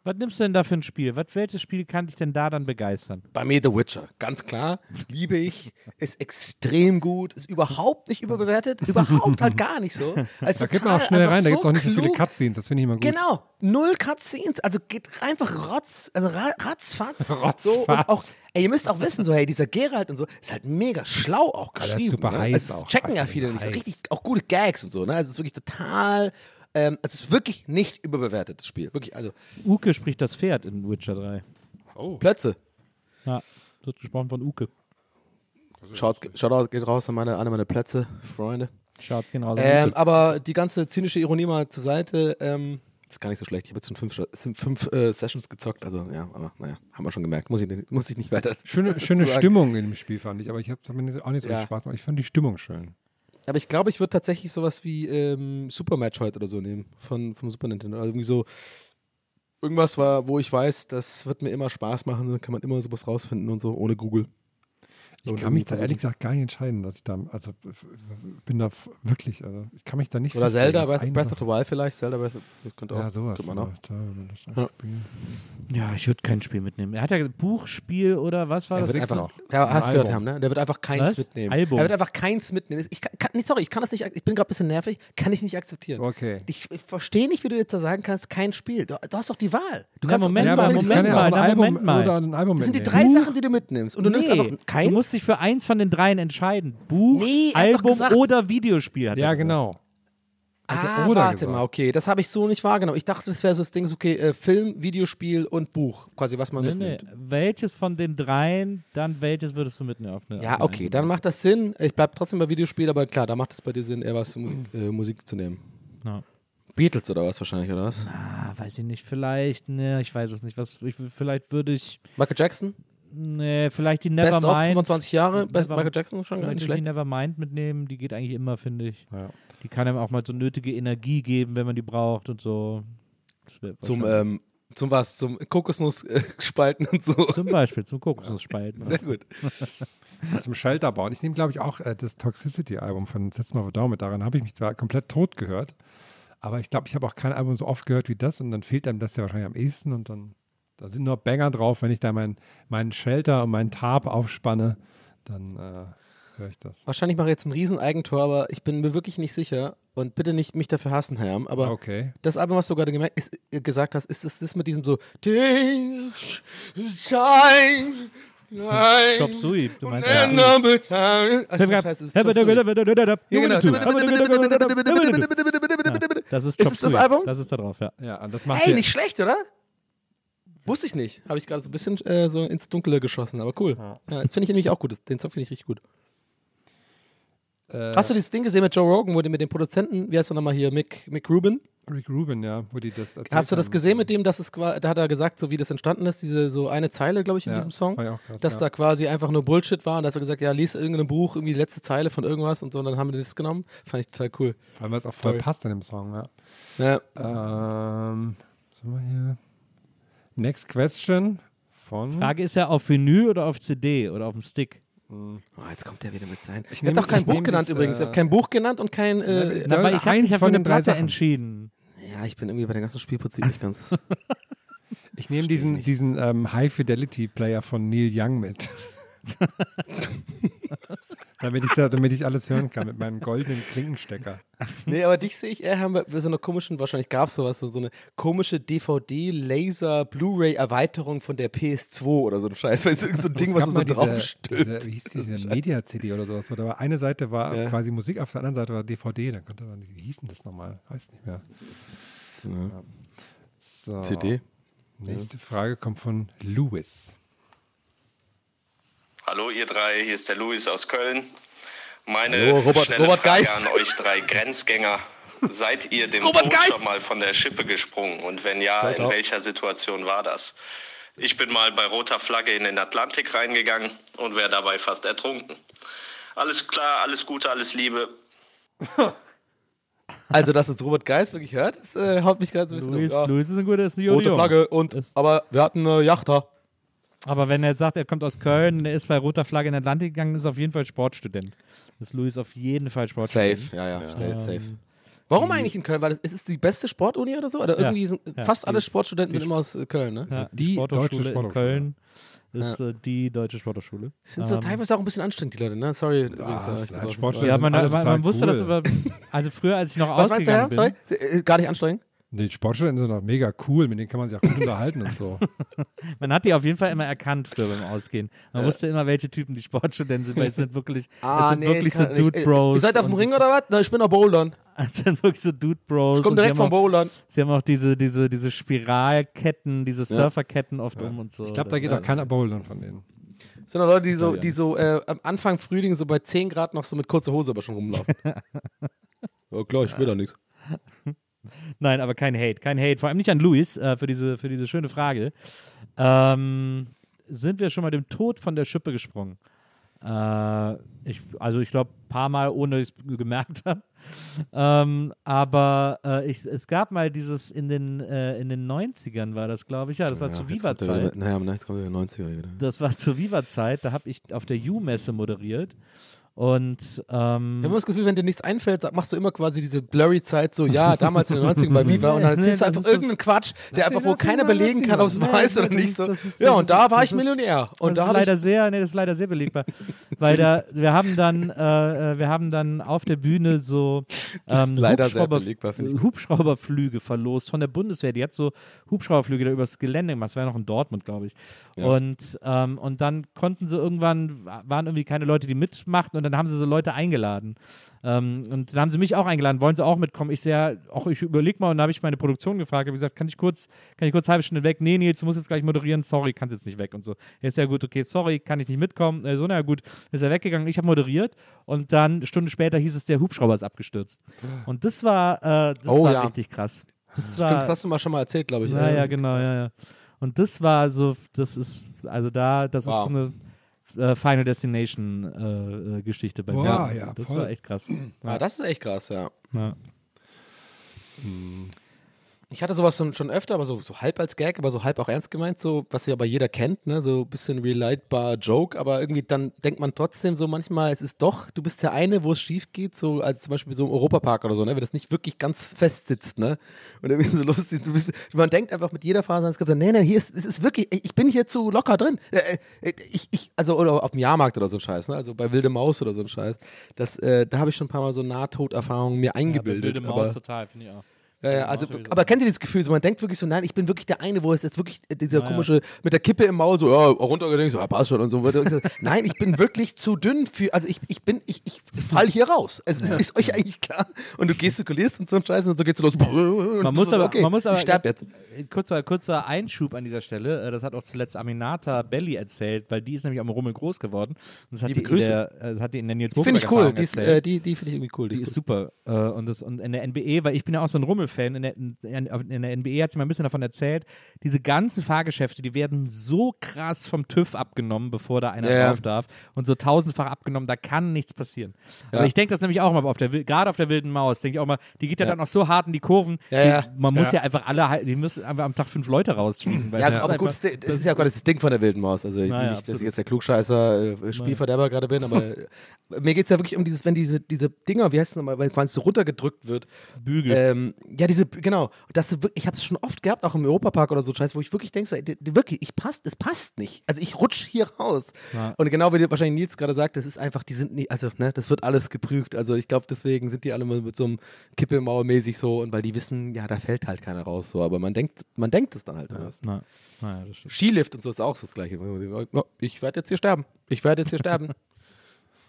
[SPEAKER 1] Was nimmst du denn da für ein Spiel? Was, welches Spiel kann dich denn da dann begeistern?
[SPEAKER 3] Bei mir The Witcher, ganz klar. Liebe ich, ist extrem gut, ist überhaupt nicht überbewertet, überhaupt halt gar nicht so. Also
[SPEAKER 2] Da geht man auch schnell rein, da gibt es auch nicht so viele. Cutscenes, das finde ich immer gut.
[SPEAKER 3] Genau, null Cutscenes, also geht einfach rotz, also ra ratzfatz.
[SPEAKER 2] Ratzfatz.
[SPEAKER 3] So, und auch, ey, ihr müsst auch wissen, so, hey, dieser Geralt und so, ist halt mega schlau auch geschrieben.
[SPEAKER 2] super
[SPEAKER 3] ne?
[SPEAKER 2] heiß
[SPEAKER 3] also,
[SPEAKER 2] auch,
[SPEAKER 3] das checken ja
[SPEAKER 2] heiß,
[SPEAKER 3] viele nicht.
[SPEAKER 2] heiß.
[SPEAKER 3] Richtig, auch gute Gags und so, ne? Also, es ist wirklich total, ähm, es ist wirklich nicht überbewertet, das Spiel. Wirklich, also,
[SPEAKER 1] Uke spricht das Pferd in Witcher 3.
[SPEAKER 3] Plötze.
[SPEAKER 1] Ja, wird gesprochen von Uke.
[SPEAKER 3] Schaut, schaut geht raus an meine, an meine Plätze, Freunde.
[SPEAKER 1] Schaut's gehen raus.
[SPEAKER 3] Ähm, aber die ganze zynische Ironie mal zur Seite. Ähm, ist gar nicht so schlecht. Ich habe jetzt schon fünf, fünf äh, Sessions gezockt. Also ja, aber naja, haben wir schon gemerkt. Muss ich, nicht- muss ich nicht weiter.
[SPEAKER 2] Schöne, schöne. Stimmung in dem Spiel fand ich, aber ich habe mir auch nicht so
[SPEAKER 3] Ja.
[SPEAKER 2] viel Spaß gemacht. Ich fand die Stimmung schön.
[SPEAKER 3] Aber ich glaube, ich würde tatsächlich sowas wie ähm, Super Metroid oder so nehmen von, vom Super Nintendo. Also irgendwie so irgendwas war, wo ich weiß, das wird mir immer Spaß machen. Dann kann man immer sowas rausfinden und so, ohne Google.
[SPEAKER 2] Ich
[SPEAKER 3] Und
[SPEAKER 2] kann mich da ehrlich gesagt gar nicht entscheiden, dass ich da, also bin da wirklich, also ich kann mich da nicht
[SPEAKER 3] Oder Zelda, Breath, Breath of the Wild vielleicht. Zelda Breath of könnte auch.
[SPEAKER 2] Ja, sowas.
[SPEAKER 3] könnte man auch. Ja.
[SPEAKER 2] Spiel.
[SPEAKER 1] ja, ich würde kein Spiel mitnehmen. Er hat ja gesagt, Buchspiel oder was war
[SPEAKER 3] Er
[SPEAKER 1] das?
[SPEAKER 3] wird einfach,
[SPEAKER 2] noch.
[SPEAKER 3] ja, hast
[SPEAKER 2] Ein
[SPEAKER 3] gehört
[SPEAKER 2] Album.
[SPEAKER 3] haben, ne? Der wird einfach keins
[SPEAKER 1] Was?
[SPEAKER 3] mitnehmen.
[SPEAKER 1] Album.
[SPEAKER 3] Er wird einfach keins mitnehmen. Ich kann, kann, nicht, sorry, ich kann das nicht, ich bin gerade ein bisschen nervig, kann ich nicht akzeptieren.
[SPEAKER 2] Okay.
[SPEAKER 3] Ich, ich verstehe nicht, wie du jetzt da sagen kannst, kein Spiel. Du, du hast doch die Wahl. Du
[SPEAKER 1] Na,
[SPEAKER 3] kannst
[SPEAKER 1] Moment
[SPEAKER 3] doch,
[SPEAKER 1] mal, Moment
[SPEAKER 2] ja
[SPEAKER 1] mal,
[SPEAKER 2] auch Album
[SPEAKER 1] Moment mal.
[SPEAKER 2] ein Album
[SPEAKER 3] Das sind die drei
[SPEAKER 1] Buch-
[SPEAKER 3] Sachen, die du mitnimmst. Und du nimmst
[SPEAKER 1] Nee,
[SPEAKER 3] einfach keins.
[SPEAKER 1] Dich für eins von den dreien entscheiden. Buch,
[SPEAKER 3] Nee,
[SPEAKER 1] Album
[SPEAKER 3] gesagt-
[SPEAKER 1] oder Videospiel. Hat
[SPEAKER 2] Ja, genau.
[SPEAKER 3] ah,
[SPEAKER 2] oder
[SPEAKER 3] warte
[SPEAKER 2] gesagt.
[SPEAKER 3] mal, okay. Das habe ich so nicht wahrgenommen. Ich dachte, das wäre so das Ding, so, okay, äh, Film, Videospiel und Buch. Quasi, was man
[SPEAKER 1] Nee, nee.
[SPEAKER 3] mitnimmt.
[SPEAKER 1] Welches von den dreien, dann welches würdest du mitnehmen? Auf eine,
[SPEAKER 3] Ja, okay, dann macht das Sinn. Ich bleibe trotzdem bei Videospiel, aber klar, da macht es bei dir Sinn, eher was Musik, äh, Musik zu nehmen.
[SPEAKER 1] Ja.
[SPEAKER 3] Beatles oder was wahrscheinlich, oder was?
[SPEAKER 1] Ah, weiß ich nicht, vielleicht, ne, ich weiß es nicht. Was, ich, vielleicht würde ich,
[SPEAKER 3] Michael Jackson?
[SPEAKER 1] Nee, vielleicht die
[SPEAKER 3] Best of
[SPEAKER 1] Nevermind.
[SPEAKER 3] 25 Jahre, Best
[SPEAKER 1] Never-
[SPEAKER 3] Michael Jackson schon gar
[SPEAKER 1] Vielleicht
[SPEAKER 3] nicht
[SPEAKER 1] die
[SPEAKER 3] schlecht.
[SPEAKER 1] Nevermind mitnehmen, die geht eigentlich immer, finde ich.
[SPEAKER 2] Ja.
[SPEAKER 1] Die kann einem auch mal so nötige Energie geben, wenn man die braucht und so.
[SPEAKER 3] Zum, ähm, zum was? Zum Kokosnuss äh, spalten und so.
[SPEAKER 1] Zum Beispiel, zum Kokosnussspalten.
[SPEAKER 3] Sehr gut.
[SPEAKER 2] Zum Shelter bauen. Ich nehme, glaube ich, auch äh, das Toxicity-Album von System of a Down mit. Daran habe ich mich zwar komplett tot gehört, aber ich glaube, ich habe auch kein Album so oft gehört wie das und dann fehlt einem das ja wahrscheinlich am ehesten und dann da sind nur Banger drauf. Wenn ich da meinen mein Shelter und meinen Tarp aufspanne, dann äh, höre ich das.
[SPEAKER 3] Wahrscheinlich mache ich jetzt ein Rieseneigentor, aber ich bin mir wirklich nicht sicher. Und bitte nicht mich dafür hassen, Herr. Aber
[SPEAKER 2] Okay.
[SPEAKER 3] das Album, was du gerade gemerkt, ist, äh, gesagt hast, ist es das mit diesem so Shine, Nein.
[SPEAKER 1] Chop Suey, du meinst
[SPEAKER 3] Ja, es ist Chop genau.
[SPEAKER 1] Das ist
[SPEAKER 3] das. Album?
[SPEAKER 1] Das ist da drauf, ja.
[SPEAKER 2] Ja, und das macht
[SPEAKER 3] Ey, nicht schlecht, oder? Wusste ich nicht. Habe ich gerade so ein bisschen äh, so ins Dunkle geschossen, aber cool. Ja, das finde ich nämlich auch gut. Den Song finde ich richtig gut.
[SPEAKER 2] äh,
[SPEAKER 3] Hast du dieses Ding gesehen mit Joe Rogan, wo die mit dem Produzenten, wie heißt er nochmal hier, Mick, Mick Rubin?
[SPEAKER 2] Rick Rubin, ja, wo die das erzählt
[SPEAKER 3] Hast du das gesehen mit dem, dass es da hat er gesagt, so wie das entstanden ist, diese so eine Zeile, glaube ich, in
[SPEAKER 2] Ja,
[SPEAKER 3] diesem Song?
[SPEAKER 2] ja krass,
[SPEAKER 3] dass
[SPEAKER 2] ja.
[SPEAKER 3] da quasi einfach nur Bullshit war und da hat er gesagt, ja, lies irgendein Buch, irgendwie die letzte Zeile von irgendwas und so, und dann haben wir das genommen. Fand ich total cool.
[SPEAKER 2] Weil es auch voll
[SPEAKER 3] Toll.
[SPEAKER 2] passt in dem Song, ja.
[SPEAKER 3] Ja.
[SPEAKER 2] Ähm, was haben wir hier? Next question von.
[SPEAKER 1] Frage ist ja auf Vinyl oder auf CD oder auf dem Stick.
[SPEAKER 3] Oh, jetzt kommt der wieder mit sein. Ich habe doch kein
[SPEAKER 2] ich
[SPEAKER 3] Buch genannt
[SPEAKER 2] das,
[SPEAKER 3] übrigens. Ich
[SPEAKER 2] äh,
[SPEAKER 3] habe kein Buch genannt und kein. Äh,
[SPEAKER 2] Na,
[SPEAKER 1] Aber ich habe mich ja für
[SPEAKER 2] von
[SPEAKER 1] eine
[SPEAKER 2] den drei
[SPEAKER 1] Platte
[SPEAKER 2] Sachen.
[SPEAKER 1] entschieden.
[SPEAKER 3] ja, ich bin irgendwie bei dem ganzen Spielprinzip nicht ganz.
[SPEAKER 2] Ich nehme diesen,
[SPEAKER 3] nicht.
[SPEAKER 2] diesen ähm, High-Fidelity-Player von Neil Young mit. damit, ich da, damit ich alles hören kann mit meinem goldenen Klinkenstecker.
[SPEAKER 3] nee, aber dich sehe ich eher haben wir bei so einer komischen, wahrscheinlich gab es sowas, so, eine komische DVD-Laser-Blu-ray-Erweiterung von der PS2 oder so ein Scheiß. Weil es irgend so ein Ding,
[SPEAKER 2] Es
[SPEAKER 3] was du so
[SPEAKER 2] diese, Wie hieß diese Media-CD oder sowas? Oder war eine Seite war
[SPEAKER 3] Ja.
[SPEAKER 2] quasi Musik, auf der anderen Seite war DVD. Dann konnte man, wie hieß denn das nochmal? Weiß nicht mehr. Ja. So.
[SPEAKER 3] CD?
[SPEAKER 2] Nächste Frage kommt von Louis.
[SPEAKER 6] Hallo ihr drei, hier ist der Luis aus Köln. Meine
[SPEAKER 3] Hallo, Robert-
[SPEAKER 6] schnelle
[SPEAKER 3] Robert
[SPEAKER 6] Frage
[SPEAKER 3] Geis.
[SPEAKER 6] an euch drei Grenzgänger. Seid ihr dem
[SPEAKER 3] Robert
[SPEAKER 6] Tod
[SPEAKER 3] Geis.
[SPEAKER 6] schon mal von der Schippe gesprungen? Und wenn ja, in welcher Situation war das? Ich bin mal bei roter Flagge in den Atlantik reingegangen und wäre dabei fast ertrunken. Alles klar, alles Gute, alles Liebe.
[SPEAKER 3] Also, dass jetzt Robert Geis wirklich hört, das äh, haut mich gerade so ein bisschen
[SPEAKER 1] Luis,
[SPEAKER 3] um. Ja.
[SPEAKER 1] Luis ist ein guter, ist ein
[SPEAKER 3] Rote. Flagge und, aber wir hatten eine Yacht da.
[SPEAKER 1] Aber wenn er jetzt sagt, er kommt aus Köln, er ist bei roter Flagge in den Atlantik gegangen, ist er auf jeden Fall Sportstudent. Ist Luis auf jeden Fall Sportstudent.
[SPEAKER 3] Safe, ja, ja, schnell,
[SPEAKER 1] Ähm,
[SPEAKER 3] safe. Warum eigentlich in Köln? Weil das, ist es die beste Sportuni oder so? Oder
[SPEAKER 1] Ja,
[SPEAKER 3] irgendwie sind
[SPEAKER 1] ja.
[SPEAKER 3] fast alle
[SPEAKER 1] Die-
[SPEAKER 3] Sportstudenten sind immer aus äh, Köln, ne?
[SPEAKER 1] Ja,
[SPEAKER 2] Die
[SPEAKER 1] die Sporthochschule
[SPEAKER 2] deutsche
[SPEAKER 1] in. Köln ist äh, die deutsche Sporthochschule.
[SPEAKER 3] Sind so
[SPEAKER 1] Ähm,
[SPEAKER 3] teilweise auch ein bisschen anstrengend, die Leute, ne? Sorry. übrigens,
[SPEAKER 2] das
[SPEAKER 3] ja.
[SPEAKER 1] Ja, man, wusste das
[SPEAKER 2] cool.
[SPEAKER 1] aber, also früher, als ich noch
[SPEAKER 3] Was meinst du,
[SPEAKER 1] ausgegangen
[SPEAKER 3] Sorry?
[SPEAKER 1] bin,
[SPEAKER 3] Äh, Gar nicht anstrengend?
[SPEAKER 2] Die Sportstudenten sind auch mega cool, mit denen kann man sich auch gut unterhalten und so.
[SPEAKER 1] man hat die auf jeden Fall immer erkannt früher beim Ausgehen. Man wusste immer, welche Typen die Sportstudenten sind, weil es sind wirklich, es sind wirklich so
[SPEAKER 3] Ah. Äh,
[SPEAKER 1] Dude-Bros.
[SPEAKER 3] Ihr seid auf dem Ring oder was? Na, ich bin auf Bouldern.
[SPEAKER 1] Es sind wirklich so Dude-Bros.
[SPEAKER 3] Ich komme direkt vom Bouldern.
[SPEAKER 1] Sie haben auch diese, diese, diese Spiralketten, diese Surferketten oft um und so.
[SPEAKER 2] Ich glaube, da geht auch keiner bouldern von denen.
[SPEAKER 3] Das sind doch Leute, die so, die so äh, am Anfang Frühling so bei 10 Grad noch so mit kurzer Hose aber schon rumlaufen. ja klar, ich spiele da nichts.
[SPEAKER 1] Nein, aber kein Hate. Kein Hate. Vor allem nicht an Luis äh, für, diese, für diese schöne Frage. Ähm, sind wir schon mal dem Tod von der Schippe gesprungen? Äh, ich, also ich glaube, ein paar Mal, ohne dass ich es gemerkt habe. Ähm, aber äh, ich, es gab mal dieses in den, äh, in den 90ern war das, glaube ich. Ja, das war zur Viva-Zeit.
[SPEAKER 3] Naja, jetzt kommt der 90er wieder.
[SPEAKER 1] Das war zur Viva-Zeit. Da habe ich auf der U-Messe moderiert. Und ähm,
[SPEAKER 3] Ich habe immer das Gefühl, wenn dir nichts einfällt, machst du immer quasi diese blurry Zeit so, ja, damals in den 90ern bei Viva und dann
[SPEAKER 1] Nee,
[SPEAKER 3] erzählst du
[SPEAKER 1] das
[SPEAKER 3] einfach irgendeinen Quatsch, der einfach, wo
[SPEAKER 1] Lass ihn
[SPEAKER 3] keiner belegen kann, ob es
[SPEAKER 1] Nee,
[SPEAKER 3] ist oder nicht. So.
[SPEAKER 1] ist-
[SPEAKER 3] Ja, und da war ich Millionär. Und
[SPEAKER 1] das
[SPEAKER 3] da
[SPEAKER 1] ist leider sehr, nee, das ist leider sehr belegbar, weil da wir haben dann, äh, äh, wir haben dann auf der Bühne so ähm, Hubschrauber,
[SPEAKER 3] belegbar.
[SPEAKER 1] Hubschrauberflüge verlost von der Bundeswehr. Die hat so Hubschrauberflüge da übers Gelände gemacht. Das war ja noch in Dortmund, glaube ich.
[SPEAKER 3] Ja.
[SPEAKER 1] Und ähm, und dann konnten sie irgendwann waren irgendwie keine Leute, die mitmachten und dann haben sie so Leute eingeladen. Ähm, und dann haben sie mich auch eingeladen, wollen sie auch mitkommen? Ich sehe, ja, auch ich überleg mal und dann habe ich meine Produktion gefragt, habe gesagt, kann ich kurz, kann ich kurz halbe Stunde weg? Nee, Nils, du musst jetzt gleich moderieren, sorry, kannst jetzt nicht weg und so. Ja, Ist ja gut, okay, sorry, kann ich nicht mitkommen. Äh, so, na ja, gut, ist er weggegangen, ich habe moderiert und dann eine Stunde später hieß es, der Hubschrauber ist abgestürzt. Und das war, äh, das
[SPEAKER 3] Oh,
[SPEAKER 1] war
[SPEAKER 3] ja.
[SPEAKER 1] richtig krass. Das war,
[SPEAKER 3] Stimmt, das hast du mal schon mal erzählt, glaube ich.
[SPEAKER 1] ja, ja, genau, ja, ja. Und das war so, das ist, also da, das
[SPEAKER 3] Wow.
[SPEAKER 1] ist so eine äh, Final Destination äh, äh, Geschichte bei
[SPEAKER 2] Boah,
[SPEAKER 1] mir.
[SPEAKER 2] ja,
[SPEAKER 1] das
[SPEAKER 2] voll.
[SPEAKER 1] war echt krass.
[SPEAKER 3] Ja, das ist echt krass, ja.
[SPEAKER 1] Ja.
[SPEAKER 3] Ich hatte sowas schon, öfter, aber so, so halb als Gag, aber so halb auch ernst gemeint, so, was ja aber jeder kennt, ne? So ein bisschen relatbar Joke, aber irgendwie dann denkt man trotzdem so manchmal, es ist doch, du bist der eine, wo es schief geht, so als zum Beispiel so im Europapark oder so, ne? Wenn das nicht wirklich ganz fest sitzt, ne? Und irgendwie so lustig, du bist, man denkt einfach mit jeder Phase ans Skript, nee, nee, hier ist, es ist wirklich, ich bin hier zu locker drin. Äh, äh, Ich, ich, also, oder auf dem Jahrmarkt oder so ein Scheiß, ne? Also bei Wilde Maus oder so ein Scheiß. Das, äh, da habe ich schon ein paar Mal so Nahtoderfahrungen mir
[SPEAKER 1] Ja,
[SPEAKER 3] eingebildet.
[SPEAKER 1] Wilde
[SPEAKER 3] aber,
[SPEAKER 1] Maus total, finde ich auch.
[SPEAKER 3] Ja, ja, also, aber kennt ihr dieses Gefühl, so man denkt wirklich so, nein, ich bin wirklich der eine, wo es jetzt wirklich äh, dieser
[SPEAKER 1] Ja,
[SPEAKER 3] komische, mit der Kippe im Maul, so, ja, runtergedenkt, so, ja, passt schon und so. nein, ich bin wirklich zu dünn für, also ich, ich bin, ich, ich fall hier raus. Es ist, ist euch eigentlich klar. Und du gestikulierst und so ein Scheiß und so geht's los.
[SPEAKER 1] Man muss, aber,
[SPEAKER 3] okay,
[SPEAKER 1] man muss aber
[SPEAKER 3] ich sterb jetzt.
[SPEAKER 1] Kurzer, kurzer Einschub an dieser Stelle. äh, Das hat auch zuletzt Aminata Belli erzählt, weil die ist nämlich am Rummel groß geworden. Und das hat
[SPEAKER 3] Liebe
[SPEAKER 1] die
[SPEAKER 3] Grüße.
[SPEAKER 1] Der, äh, das hat die in der Nils
[SPEAKER 3] Finde ich cool. Die, ist, äh, die, die finde ich irgendwie cool.
[SPEAKER 1] Die
[SPEAKER 3] Die
[SPEAKER 1] ist
[SPEAKER 3] ist
[SPEAKER 1] super. Äh, und, das, und in der NBE, weil ich bin ja auch so ein Rummel-Fan, in der, in, in der NBE hat sie mal ein bisschen davon erzählt, diese ganzen Fahrgeschäfte, die werden so krass vom TÜV abgenommen, bevor da einer
[SPEAKER 3] ja.
[SPEAKER 1] drauf darf. Und so tausendfach abgenommen, da kann nichts passieren.
[SPEAKER 3] Ja.
[SPEAKER 1] Aber ich denke das nämlich auch mal auf der, gerade auf der wilden Maus, denke ich auch mal, die geht ja,
[SPEAKER 3] Ja.
[SPEAKER 1] dann auch so hart in die Kurven.
[SPEAKER 3] Ja,
[SPEAKER 1] die. Man muss
[SPEAKER 2] Ja.
[SPEAKER 1] ja einfach alle, die müssen einfach am Tag fünf Leute rausfliegen.
[SPEAKER 3] Ja,
[SPEAKER 1] das ist
[SPEAKER 3] aber gut, das, das ist ja gerade das Ding von der wilden Maus. Also ich
[SPEAKER 1] Na
[SPEAKER 3] will
[SPEAKER 1] ja,
[SPEAKER 3] nicht, dass ich jetzt der Klugscheißer, äh, Spielverderber gerade bin, aber äh, mir geht es ja wirklich um dieses, wenn diese, diese Dinger, wie heißt es nochmal, wenn es so runtergedrückt wird,
[SPEAKER 1] Bügel.
[SPEAKER 3] Ähm, ja, diese, genau. Das, ich habe es schon oft gehabt, auch im Europapark oder so Scheiß, wo ich wirklich denke, so, ey, wirklich, ich passt, es passt nicht. Also ich rutsch hier raus.
[SPEAKER 1] Ja.
[SPEAKER 3] Und genau wie dir wahrscheinlich Nils gerade sagt, das ist einfach, die sind nie, also ne, das wird alles geprüft. Also ich glaube, deswegen sind die alle mal mit so einem Kippe im Maul mäßig so und weil die wissen, ja, da fällt halt keiner raus. So, aber man denkt, man denkt es dann halt. Ja.
[SPEAKER 1] Na, das stimmt.
[SPEAKER 3] Skilift und so ist auch so das Gleiche. Ja, Ich werde jetzt hier sterben. Ich werde jetzt hier sterben.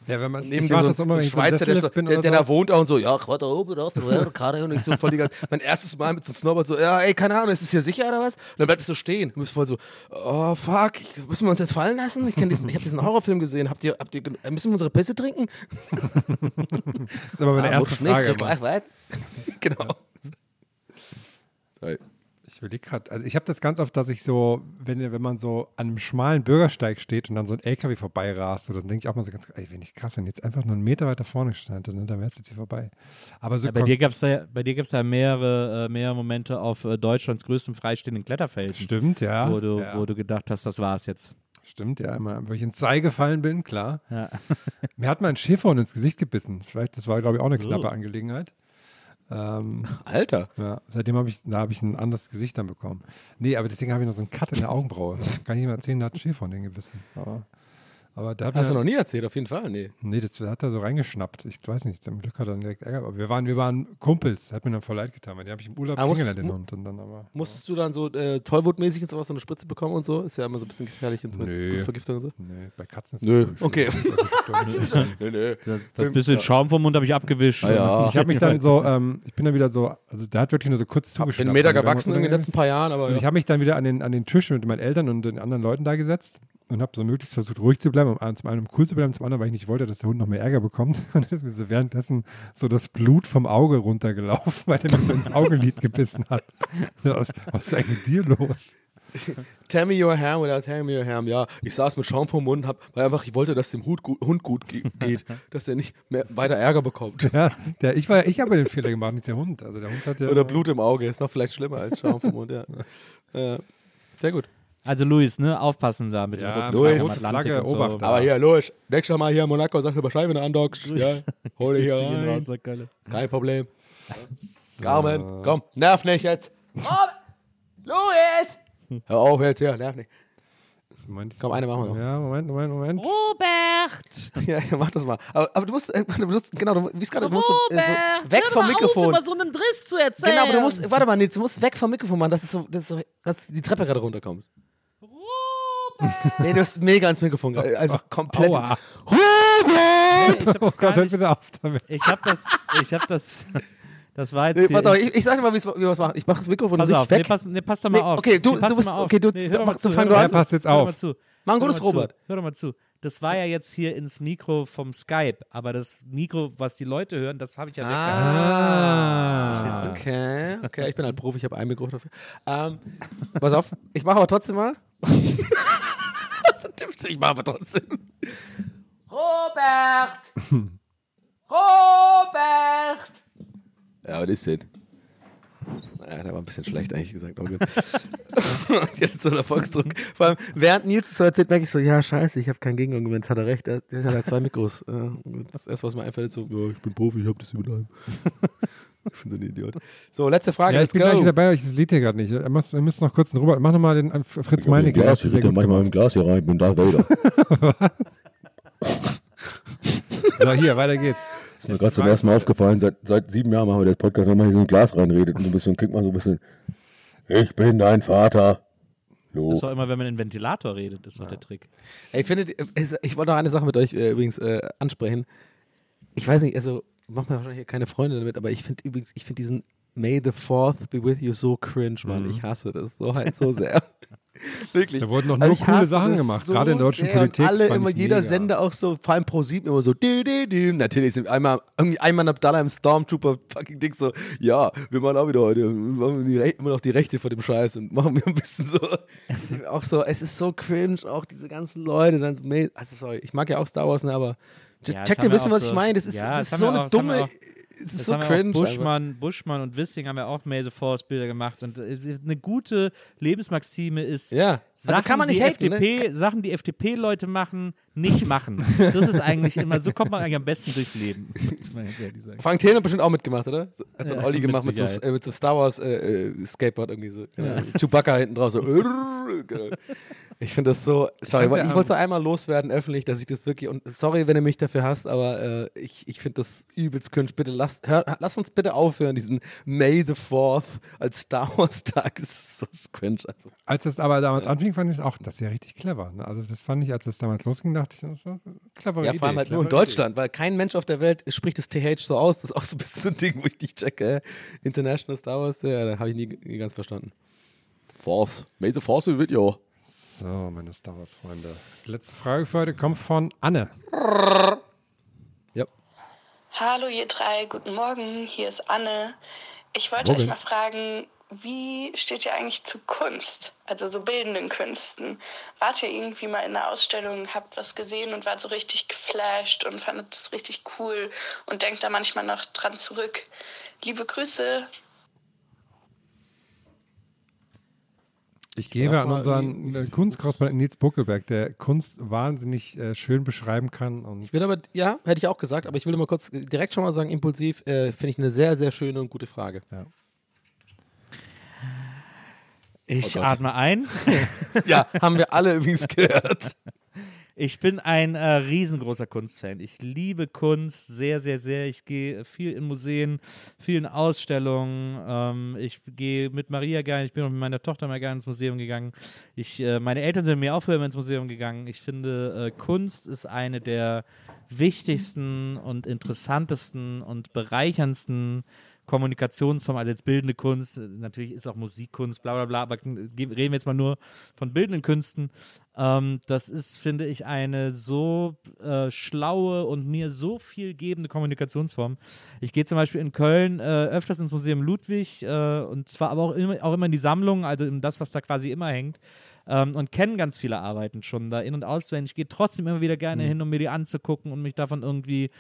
[SPEAKER 2] Ja, wenn man,
[SPEAKER 3] Neben
[SPEAKER 2] ich
[SPEAKER 3] so,
[SPEAKER 2] das immer, wenn
[SPEAKER 3] Schweizer, der, so,
[SPEAKER 2] bin
[SPEAKER 3] der, der da wohnt auch und so, ja, ich warte oben raus, gerade und ich so voll die ganze, mein erstes Mal mit so einem Snowboard so, ja, ey, keine Ahnung, ist es hier sicher oder was? Und dann bleibt es so stehen. Du bist voll so, oh, fuck, ich, müssen wir uns jetzt fallen lassen? Ich, diesen, ich habe diesen Horrorfilm gesehen, habt ihr, habt ihr, müssen wir unsere Pisse trinken?
[SPEAKER 2] Das ist aber meine
[SPEAKER 3] Ah,
[SPEAKER 2] erste
[SPEAKER 3] muss nicht,
[SPEAKER 2] Frage.
[SPEAKER 3] ja, genau. Sorry.
[SPEAKER 2] Ich überlege gerade, also ich habe das ganz oft, dass ich so, wenn, wenn man so an einem schmalen Bürgersteig steht und dann so ein LKW vorbeirast, so, dann denke ich auch mal so ganz, ey, wenn ich krass, wenn jetzt einfach nur einen Meter weiter vorne stand, ne, dann wäre es jetzt hier vorbei. Aber so
[SPEAKER 1] Ja, bei dir gab es da, bei dir gab's da mehrere, äh, mehrere Momente auf äh, Deutschlands größtem freistehenden Kletterfelsen,
[SPEAKER 2] stimmt, ja.
[SPEAKER 1] wo, du,
[SPEAKER 2] ja.
[SPEAKER 1] wo du gedacht hast, das war's jetzt.
[SPEAKER 2] Stimmt, ja, immer, wo ich ins Sei gefallen bin, klar.
[SPEAKER 1] Ja.
[SPEAKER 2] Mir hat mal ein Schäferhund ins Gesicht gebissen. Vielleicht, das war, glaube ich, auch eine knappe
[SPEAKER 1] Oh.
[SPEAKER 2] Angelegenheit. Ähm,
[SPEAKER 3] Alter.
[SPEAKER 2] ja, seitdem habe ich, da habe ich ein anderes Gesicht dann bekommen. Nee, aber deswegen habe ich noch so einen Cut in der Augenbraue. Kann ich mal erzählen, da hat ein Schäferhund den gebissen. Aber, aber der hat
[SPEAKER 3] Hast du noch nie erzählt, auf jeden Fall, nee.
[SPEAKER 2] Nee, das hat er so reingeschnappt. Ich weiß nicht, zum Glück hat er dann direkt Ärger. Aber wir waren, wir waren Kumpels, hat mir dann voll leid getan, weil die habe ich im Urlaub
[SPEAKER 3] Aber
[SPEAKER 2] kennengelernt,
[SPEAKER 3] musstest-
[SPEAKER 2] den Hund. Und dann aber,
[SPEAKER 3] Musstest du dann so äh, tollwutmäßig und sowas, so eine Spritze bekommen und so? Ist ja immer so ein bisschen gefährlich und so mit
[SPEAKER 2] Nö.
[SPEAKER 3] Blutvergiftung und so.
[SPEAKER 2] nee, bei Katzen ist
[SPEAKER 3] Nö, okay. Nee, nee.
[SPEAKER 1] Das, das bisschen Schaum vom Mund habe ich abgewischt.
[SPEAKER 3] Ah, ja.
[SPEAKER 2] Ich habe mich dann so, ähm, ich bin dann wieder so, also der hat wirklich nur so kurz zugeschnappt.
[SPEAKER 3] bin einen Meter gewachsen in den letzten paar Jahren, aber
[SPEAKER 2] Und
[SPEAKER 3] ja.
[SPEAKER 2] ich habe mich dann wieder an den, an den Tisch mit meinen Eltern und den anderen Leuten da gesetzt und habe so möglichst versucht, ruhig zu bleiben. Um, zum einen um cool zu bleiben, zum anderen, weil ich nicht wollte, dass der Hund noch mehr Ärger bekommt. Und dann ist mir so währenddessen so das Blut vom Auge runtergelaufen, weil der mir so ins Augenlid gebissen hat. Was, was ist eigentlich mit dir los?
[SPEAKER 3] Tell me your ham without telling me your ham. Ja, ich saß mit Schaum vom Mund, hab, weil einfach ich wollte, dass dem Hund gut, Hund gut ge geht, dass er nicht mehr weiter Ärger bekommt.
[SPEAKER 2] Ja, der, ich war, ich habe den Fehler gemacht, nicht der Hund. Also der Hund hat ja
[SPEAKER 3] Oder Blut im Auge, ist noch vielleicht schlimmer als Schaum vom Mund, ja. ja. Sehr gut.
[SPEAKER 1] Also Luis, ne, aufpassen da mit
[SPEAKER 2] Ja,
[SPEAKER 1] den
[SPEAKER 3] Luis,
[SPEAKER 1] Atlantik
[SPEAKER 2] Flagge,
[SPEAKER 1] so.
[SPEAKER 2] Obacht.
[SPEAKER 3] Aber hier, Louis, nächstes Mal hier in Monaco, sag über Scheibe andockst, ja, hol dich hier
[SPEAKER 1] raus,
[SPEAKER 3] rein,
[SPEAKER 1] sagt Kalle.
[SPEAKER 3] kein Problem. Carmen, komm, nerv nicht jetzt. Oh, Louis! Hör auf jetzt hier, nerv nicht.
[SPEAKER 2] Moment,
[SPEAKER 3] Komm, eine machen wir noch.
[SPEAKER 2] Ja, Moment, Moment, Moment.
[SPEAKER 1] Robert!
[SPEAKER 3] Ja, ja, mach das mal. Aber, aber du musst, äh, du musst genau, du, wie es gerade, du musst so, äh, so weg vom Mikrofon.
[SPEAKER 1] Auf, über so einen Driss zu erzählen.
[SPEAKER 3] Genau, aber du musst, warte mal, Nils, du musst weg vom Mikrofon, Mann, dass, es so, dass, es so, dass die Treppe gerade runterkommt. Nee, du hast mega ans Mikrofon, gerade, einfach komplett.
[SPEAKER 2] Aua.
[SPEAKER 1] Ich hab
[SPEAKER 2] Oh
[SPEAKER 1] das gar
[SPEAKER 2] Gott, hör
[SPEAKER 1] nicht.
[SPEAKER 2] bitte auf damit.
[SPEAKER 1] Ich hab das, ich hab das, das war jetzt
[SPEAKER 3] Nee,
[SPEAKER 1] hier.
[SPEAKER 3] pass auf, ich, ich sag dir mal, wie wir es machen. Ich mach das Mikrofon
[SPEAKER 1] pass
[SPEAKER 3] richtig
[SPEAKER 1] auf, nee,
[SPEAKER 3] weg.
[SPEAKER 1] pass, nee, pass doch mal
[SPEAKER 3] Nee,
[SPEAKER 1] auf.
[SPEAKER 3] okay, du-
[SPEAKER 1] nee,
[SPEAKER 3] du bist- okay, du-
[SPEAKER 1] nee,
[SPEAKER 3] du-
[SPEAKER 1] hör mal
[SPEAKER 3] mach-
[SPEAKER 1] zu,
[SPEAKER 3] du fang
[SPEAKER 1] hör
[SPEAKER 3] du
[SPEAKER 1] mal
[SPEAKER 3] an.
[SPEAKER 2] passt jetzt
[SPEAKER 1] hör mal
[SPEAKER 2] auf.
[SPEAKER 1] zu.
[SPEAKER 3] Mach ein gutes
[SPEAKER 1] doch mal zu,
[SPEAKER 3] Robert.
[SPEAKER 1] Hör doch mal zu. Das war ja jetzt hier ins Mikro vom Skype, aber das Mikro, was die Leute hören, das habe ich ja
[SPEAKER 3] Ah.
[SPEAKER 1] Du?
[SPEAKER 3] Okay, okay, ich bin halt Profi, ich habe ein Mikro dafür. Ähm, pass auf, ich mache aber trotzdem mal. Ich mache aber trotzdem. Robert! Robert! Ja, was ist denn? Ja, der war ein bisschen schlecht eigentlich gesagt. Gut. ich hatte so einen Erfolgsdruck. Vor allem, während Nils es so erzählt, merke ich so, ja, scheiße, ich habe kein Gegenargument. Hat er recht, er, der hat halt zwei Mikros. Ja, das erste, was mir einfällt, ist so, ja, ich bin Profi, ich habe das über einem. ich bin so ein Idiot. So, letzte Frage,
[SPEAKER 2] Ja, ich
[SPEAKER 3] let's
[SPEAKER 2] bin gleich wieder
[SPEAKER 3] go.
[SPEAKER 2] bei euch, das Lied hier gerade nicht. Wir müssen noch kurz einen Robert, mach nochmal den äh, Fritz Meinecke.
[SPEAKER 7] Glas,
[SPEAKER 2] das
[SPEAKER 7] ich
[SPEAKER 2] sehr
[SPEAKER 7] würde
[SPEAKER 2] gut
[SPEAKER 7] manchmal im Glas hier rein, ich bin Darth Vader.
[SPEAKER 2] So, hier, weiter geht's.
[SPEAKER 7] ist mir gerade zum ersten Mal aufgefallen, seit, seit sieben Jahren machen wir das Podcast, wenn man hier so ein Glas reinredet und so ein bisschen, kriegt man so ein bisschen, ich bin dein Vater. Jo.
[SPEAKER 1] Das ist auch immer, wenn man in den Ventilator redet, ist doch der Trick.
[SPEAKER 3] Ey, ich finde, es- ich wollte noch eine Sache mit euch äh, übrigens äh, ansprechen. Ich weiß nicht, also, macht mir wahrscheinlich keine Freunde damit, aber ich finde übrigens, ich finde diesen May the Fourth be with you so cringe, Mann. Ich hasse das so halt so sehr. Wirklich.
[SPEAKER 2] Da wurden doch
[SPEAKER 3] Also
[SPEAKER 2] nur
[SPEAKER 3] ich
[SPEAKER 2] coole Sachen gemacht,
[SPEAKER 3] so
[SPEAKER 2] gerade in der deutschen
[SPEAKER 3] sehr.
[SPEAKER 2] Politik.
[SPEAKER 3] Und alle
[SPEAKER 2] fand
[SPEAKER 3] immer,
[SPEAKER 2] ich
[SPEAKER 3] jeder
[SPEAKER 2] mega.
[SPEAKER 3] Sender auch so, vor allem pro sieben immer so, dü, dü, dü. natürlich sind einmal, irgendwie einmal Abdallah im Stormtrooper fucking Ding so, ja, wir machen auch wieder heute, wir machen die, immer noch die Rechte vor dem Scheiß und machen wir ein bisschen so, auch so, es ist so cringe, auch diese ganzen Leute, dann, so, also sorry, ich mag ja auch Star Wars, ne, aber
[SPEAKER 1] Ja, das
[SPEAKER 3] checkt ein bisschen, was ich
[SPEAKER 1] so-
[SPEAKER 3] meine, das ist,
[SPEAKER 1] Ja,
[SPEAKER 3] das
[SPEAKER 1] das
[SPEAKER 3] ist so eine
[SPEAKER 1] auch- das
[SPEAKER 3] dumme,
[SPEAKER 1] auch-
[SPEAKER 3] es ist
[SPEAKER 1] Das
[SPEAKER 3] so
[SPEAKER 1] ja
[SPEAKER 3] cringe.
[SPEAKER 1] Buschmann, Buschmann und Wissing haben ja auch May the Force Bilder gemacht und eine gute Lebensmaxime ist,
[SPEAKER 3] einfach. Ja,
[SPEAKER 1] Sachen,
[SPEAKER 3] also kann man nicht
[SPEAKER 1] die
[SPEAKER 3] ne?
[SPEAKER 1] FDP, Sachen, die FDP-Leute machen, nicht machen. Das ist eigentlich immer, so kommt man eigentlich am besten durchs Leben.
[SPEAKER 3] Frank Thelen hat bestimmt auch mitgemacht, oder? So, hat so einen
[SPEAKER 1] Ja,
[SPEAKER 3] Olli
[SPEAKER 1] mit
[SPEAKER 3] gemacht mit so,
[SPEAKER 1] Sicherheit.
[SPEAKER 3] äh, mit so Star Wars äh, äh, Skateboard irgendwie so. Genau. Chewbacca hinten drauf so. genau. Ich finde das so. Sorry, ich,
[SPEAKER 2] der
[SPEAKER 3] wollte es einmal loswerden öffentlich, dass ich das wirklich. Und sorry, wenn ihr mich dafür hasst, aber äh, ich, ich finde das übelst cringe. Bitte lasst, hör, lasst uns bitte aufhören, diesen May the Fourth als Star Wars Tag. Das ist so cringe einfach.
[SPEAKER 2] Als es aber damals anfing, fand ich auch, das ist ja richtig clever. Ne? Also das fand ich, als es damals losging, dachte ich, das ist eine clevere
[SPEAKER 3] Ja,
[SPEAKER 2] Idee.
[SPEAKER 3] vor allem halt nur in
[SPEAKER 2] clevere
[SPEAKER 3] Deutschland, weil kein Mensch auf der Welt spricht das TH so aus. Das ist auch so ein bisschen so ein Ding, wo ich nicht checke. International Star Wars, ja, da habe ich nie, nie ganz verstanden. Force. May the Force be with you.
[SPEAKER 2] So, meine Star Wars-Freunde. Letzte Frage für heute kommt von Anne.
[SPEAKER 3] Ja.
[SPEAKER 8] Hallo ihr drei, guten Morgen, hier ist Anne. Ich wollte
[SPEAKER 2] Morgen.
[SPEAKER 8] euch mal fragen, wie steht ihr eigentlich zu Kunst, also so bildenden Künsten? Wart ihr irgendwie mal in einer Ausstellung, habt was gesehen und wart so richtig geflasht und fandet es richtig cool und denkt da manchmal noch dran zurück? Liebe Grüße,
[SPEAKER 2] Ich gebe
[SPEAKER 3] Lass
[SPEAKER 2] an unseren äh, Kunstkorrespondenten Nils Buckelberg, der Kunst wahnsinnig äh, schön beschreiben kann. Und
[SPEAKER 3] Ich will aber, ja, hätte ich auch gesagt, aber ich will mal kurz direkt schon mal sagen, impulsiv, äh, finde ich eine sehr, sehr schöne und gute Frage.
[SPEAKER 1] Ich
[SPEAKER 3] Oh
[SPEAKER 1] atme ein.
[SPEAKER 3] Ja, haben wir alle übrigens gehört.
[SPEAKER 1] Ich bin ein äh, riesengroßer Kunstfan. Ich liebe Kunst sehr, sehr, sehr. Ich gehe viel in Museen, viel in Ausstellungen. Ähm, ich gehe mit Maria gerne. Ich bin auch mit meiner Tochter mal gerne ins Museum gegangen. Ich, äh, meine Eltern sind mir auch früher ins Museum gegangen. Ich finde, äh, Kunst ist eine der wichtigsten und interessantesten und bereicherndsten Kommunikationsformen, also jetzt bildende Kunst, natürlich ist auch Musikkunst, bla bla bla, aber reden wir jetzt mal nur von bildenden Künsten. Ähm, das ist, finde ich, eine so äh, schlaue und mir so viel gebende Kommunikationsform. Ich gehe zum Beispiel in Köln äh, öfters ins Museum Ludwig äh, und zwar aber auch immer, auch immer in die Sammlung, also in das, was da quasi immer hängt. Ähm, und kenne ganz viele Arbeiten schon da in- und auswendig. Ich gehe trotzdem immer wieder gerne hin, um mir die anzugucken und mich davon irgendwie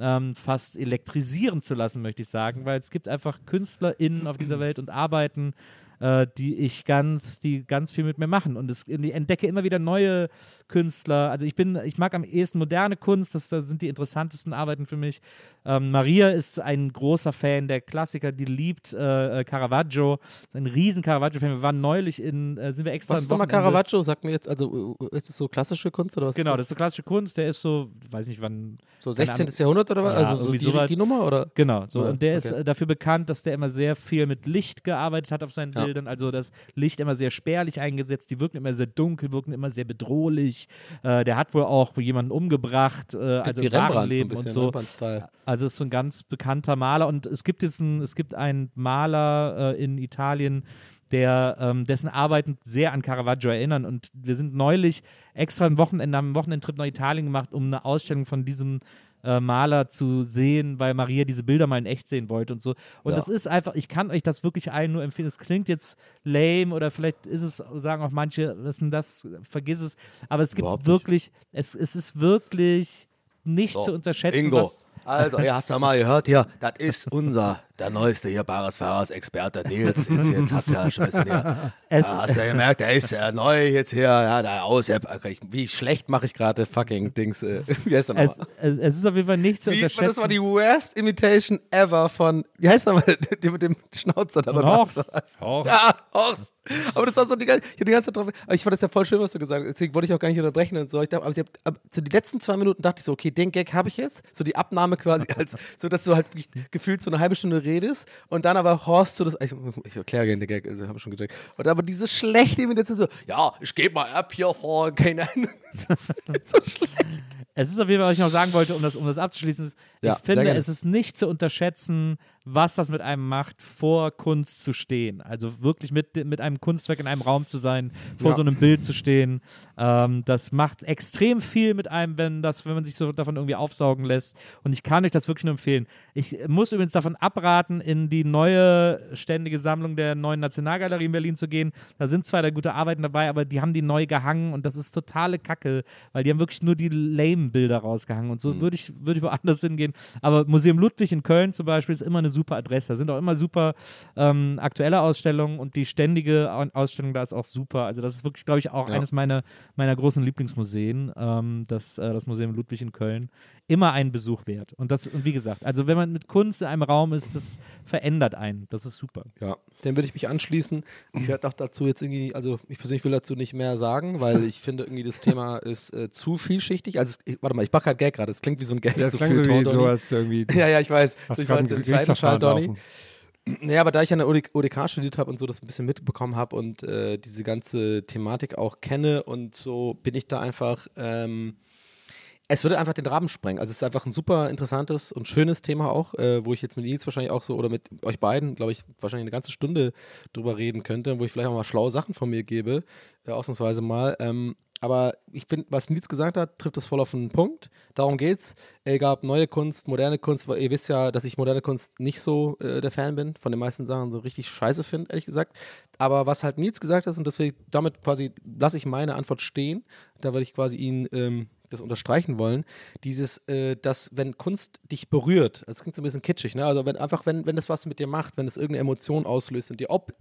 [SPEAKER 1] ähm, fast elektrisieren zu lassen, möchte ich sagen, weil es gibt einfach KünstlerInnen auf dieser Welt und Arbeiten, äh, die ich ganz, die ganz viel mit mir machen. Und es, ich entdecke immer wieder neue Künstler. Also ich bin, ich mag am ehesten moderne Kunst, das, das sind die interessantesten Arbeiten für mich. Ähm, Maria ist ein großer Fan der Klassiker, die liebt äh, äh, Caravaggio, ist ein riesen Caravaggio-Fan. Wir waren neulich in, äh, sind wir extra
[SPEAKER 3] Was ist nochmal Caravaggio? Sag mir jetzt, also äh, ist es so klassische Kunst oder was?
[SPEAKER 1] Genau, das
[SPEAKER 3] ist
[SPEAKER 1] ist so klassische Kunst, der ist so, weiß nicht wann,
[SPEAKER 3] so
[SPEAKER 1] keine
[SPEAKER 3] 16.
[SPEAKER 1] Ahnung.
[SPEAKER 3] Jahrhundert oder was?
[SPEAKER 1] Ja,
[SPEAKER 3] also so die,
[SPEAKER 1] so
[SPEAKER 3] die Nummer oder?
[SPEAKER 1] Genau, so.
[SPEAKER 3] Ja,
[SPEAKER 1] und der ist
[SPEAKER 3] okay.
[SPEAKER 1] äh, dafür bekannt, dass der immer sehr viel mit Licht gearbeitet hat auf seinen
[SPEAKER 3] Ja.
[SPEAKER 1] Bildern. Also das Licht immer sehr spärlich eingesetzt, die wirken immer sehr dunkel, wirken immer sehr bedrohlich. Äh, der hat wohl auch jemanden umgebracht, äh, also
[SPEAKER 3] Rembrandt
[SPEAKER 1] und so. Also ist so ein ganz bekannter Maler und es gibt jetzt ein, es gibt einen Maler äh, in Italien, der, ähm, dessen Arbeiten sehr an Caravaggio erinnern. Und wir sind neulich extra ein Wochenende, haben einen Wochenendtrip nach Italien gemacht, um eine Ausstellung von diesem äh, Maler zu sehen, weil Maria diese Bilder mal in echt sehen wollte und so. Und
[SPEAKER 3] Ja.
[SPEAKER 1] das ist einfach, ich kann euch das wirklich allen nur empfehlen. Es klingt jetzt lame oder vielleicht ist es, sagen auch manche, was denn das, vergiss es. Aber es gibt
[SPEAKER 3] Überhaupt
[SPEAKER 1] wirklich, es, es ist wirklich nicht
[SPEAKER 3] So,
[SPEAKER 1] zu unterschätzen,
[SPEAKER 3] Ingo, also, ja, hast du mal gehört hier, das ist unser, der neueste hier Bares-Fahrers-Experte Nils. Ist jetzt, hat ja schon ein bisschen hier, ja, hast du ja gemerkt, der ist ja neu jetzt hier, ja, da aus, wie schlecht mache ich gerade fucking Dings, äh, wie heißt der
[SPEAKER 1] Es,
[SPEAKER 3] nochmal?
[SPEAKER 1] es, es ist auf jeden Fall nicht zu
[SPEAKER 3] Wie,
[SPEAKER 1] unterschätzen.
[SPEAKER 3] das war die worst Imitation ever von, wie heißt der mal, der mit dem Schnauzer
[SPEAKER 1] Von Horst. Horst.
[SPEAKER 3] Ja, Horst. Aber das war so die, ganze- ich die ganze Zeit drauf. Aber ich fand das ja voll schön, was du gesagt hast. Deswegen wollte ich auch gar nicht unterbrechen und so. Ich dachte, aber ich hab, ab, so die letzten zwei Minuten dachte ich so, okay, den Gag habe ich jetzt. So die Abnahme quasi, als, so dass du halt gefühlt so eine halbe Stunde redest und dann aber Horst so das. Ich, ich erkläre gerne den Gag, also habe schon gecheckt. Und aber diese schlechte Imitation so, ja, ich gebe mal ab hier vor, keine Ahnung. so schlecht.
[SPEAKER 1] Es ist auf jeden Fall, was ich noch sagen wollte, um das, um das abzuschließen. Ist,
[SPEAKER 3] Ja,
[SPEAKER 1] ich finde, es ist nicht zu unterschätzen, was das mit einem macht, vor Kunst zu stehen. Also wirklich mit, mit einem Kunstwerk in einem Raum zu sein, vor
[SPEAKER 3] Ja.
[SPEAKER 1] so einem Bild zu stehen. Ähm, das macht extrem viel mit einem, wenn, das, wenn man sich so davon irgendwie aufsaugen lässt. Und ich kann euch das wirklich nur empfehlen. Ich muss übrigens davon abraten, in die neue ständige Sammlung der neuen Nationalgalerie in Berlin zu gehen. Da sind zwar da gute Arbeiten dabei, aber die haben die neu gehangen und das ist totale Kacke, weil die haben wirklich nur die lame Bilder rausgehangen. Und so würde ich, würde ich woanders hingehen. Aber Museum Ludwig in Köln zum Beispiel ist immer eine super Adresse. Da sind auch immer super ähm, aktuelle Ausstellungen und die ständige Au- Ausstellung da ist auch super. Also das ist wirklich, glaube ich, auch
[SPEAKER 3] Ja.
[SPEAKER 1] eines meiner, meiner großen Lieblingsmuseen, ähm, das, äh, das Museum Ludwig in Köln. Immer einen Besuch wert. Und das, und wie gesagt, also wenn man mit Kunst in einem Raum ist, das verändert einen. Das ist super.
[SPEAKER 3] Ja, dem würde ich mich anschließen. Ich werde noch dazu jetzt irgendwie, also ich persönlich will dazu nicht mehr sagen, weil ich finde irgendwie das Thema ist äh, zu vielschichtig. Also, ich, warte mal, ich mache halt Gag gerade. Das klingt wie so ein Gag.
[SPEAKER 2] Ja, es
[SPEAKER 3] so
[SPEAKER 2] klang so, wie, so als du irgendwie.
[SPEAKER 3] Ja, ja, ich weiß. So, ich
[SPEAKER 2] gerade
[SPEAKER 3] war jetzt im
[SPEAKER 2] Gerichtsverfahren
[SPEAKER 3] Seitenschal, Donny.
[SPEAKER 2] laufen.
[SPEAKER 3] Naja, aber da ich an der OD ODK studiert habe und so das ein bisschen mitbekommen habe und äh, diese ganze Thematik auch kenne und so bin ich da einfach, ähm, es würde einfach den Rahmen sprengen. Also es ist einfach ein super interessantes und schönes Thema auch, äh, wo ich jetzt mit Nils wahrscheinlich auch so oder mit euch beiden, glaube ich, wahrscheinlich eine ganze Stunde drüber reden könnte, wo ich vielleicht auch mal schlaue Sachen von mir gebe, äh, ausnahmsweise mal. Ähm, aber ich finde, was Nils gesagt hat, trifft das voll auf den Punkt. Darum geht's. Egal ob neue Kunst, moderne Kunst, ihr wisst ja, dass ich moderne Kunst nicht so äh, der Fan bin, von den meisten Sachen so richtig scheiße finde, ehrlich gesagt. Aber was halt Nils gesagt hat, und deswegen damit quasi lasse ich meine Antwort stehen, da würde ich quasi ihn ähm, das unterstreichen wollen, dieses, äh, dass wenn Kunst dich berührt, das klingt so ein bisschen kitschig, ne? Also wenn einfach, wenn, wenn das was mit dir macht, wenn es irgendeine Emotion auslöst in dir, ob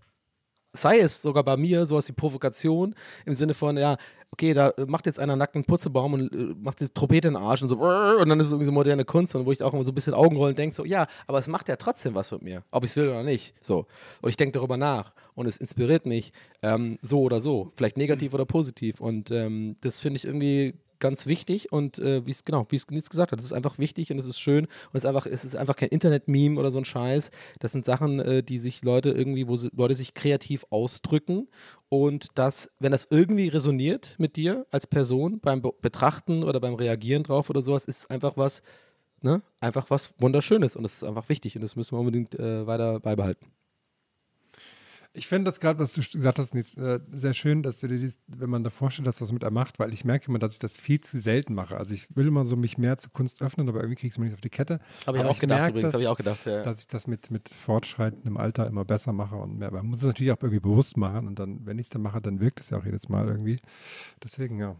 [SPEAKER 3] sei es sogar bei mir sowas wie Provokation im Sinne von, ja, okay, da macht jetzt einer nackten Putzebaum und äh, macht die Trompete in den Arsch und so, und dann ist es irgendwie so moderne Kunst, und wo ich auch immer so ein bisschen Augenrollen denke, so, ja, aber es macht ja trotzdem was mit mir, ob ich es will oder nicht, so. Und ich denke darüber nach und es inspiriert mich, ähm, so oder so, vielleicht negativ oder positiv und ähm, das finde ich irgendwie ganz wichtig und äh, wie es genau, wie es Nils gesagt hat, es ist einfach wichtig und es ist schön und es ist einfach, es ist einfach kein Internet-Meme oder so ein Scheiß. Das sind Sachen, äh, die sich Leute irgendwie, wo sie, Leute sich kreativ ausdrücken und das, wenn das irgendwie resoniert mit dir als Person beim Be Betrachten oder beim Reagieren drauf oder sowas, ist einfach was, ne, einfach was Wunderschönes und das ist einfach wichtig und das müssen wir unbedingt äh, weiter beibehalten.
[SPEAKER 2] Ich finde das gerade, was du gesagt hast, äh, sehr schön, dass du dir dies, wenn man da vorstellt, dass das mit einem macht, weil ich merke immer, dass ich das viel zu selten mache. Also ich will immer so mich mehr zur Kunst öffnen, aber irgendwie kriege ich es mir nicht auf die Kette.
[SPEAKER 3] Habe ich
[SPEAKER 2] Aber
[SPEAKER 3] auch gedacht übrigens, habe ich auch gedacht, ja.
[SPEAKER 2] Dass ich das mit, mit fortschreitendem Alter immer besser mache und mehr. Man muss es natürlich auch irgendwie bewusst machen und dann, wenn ich es dann mache, dann wirkt es ja auch jedes Mal irgendwie. Deswegen, ja.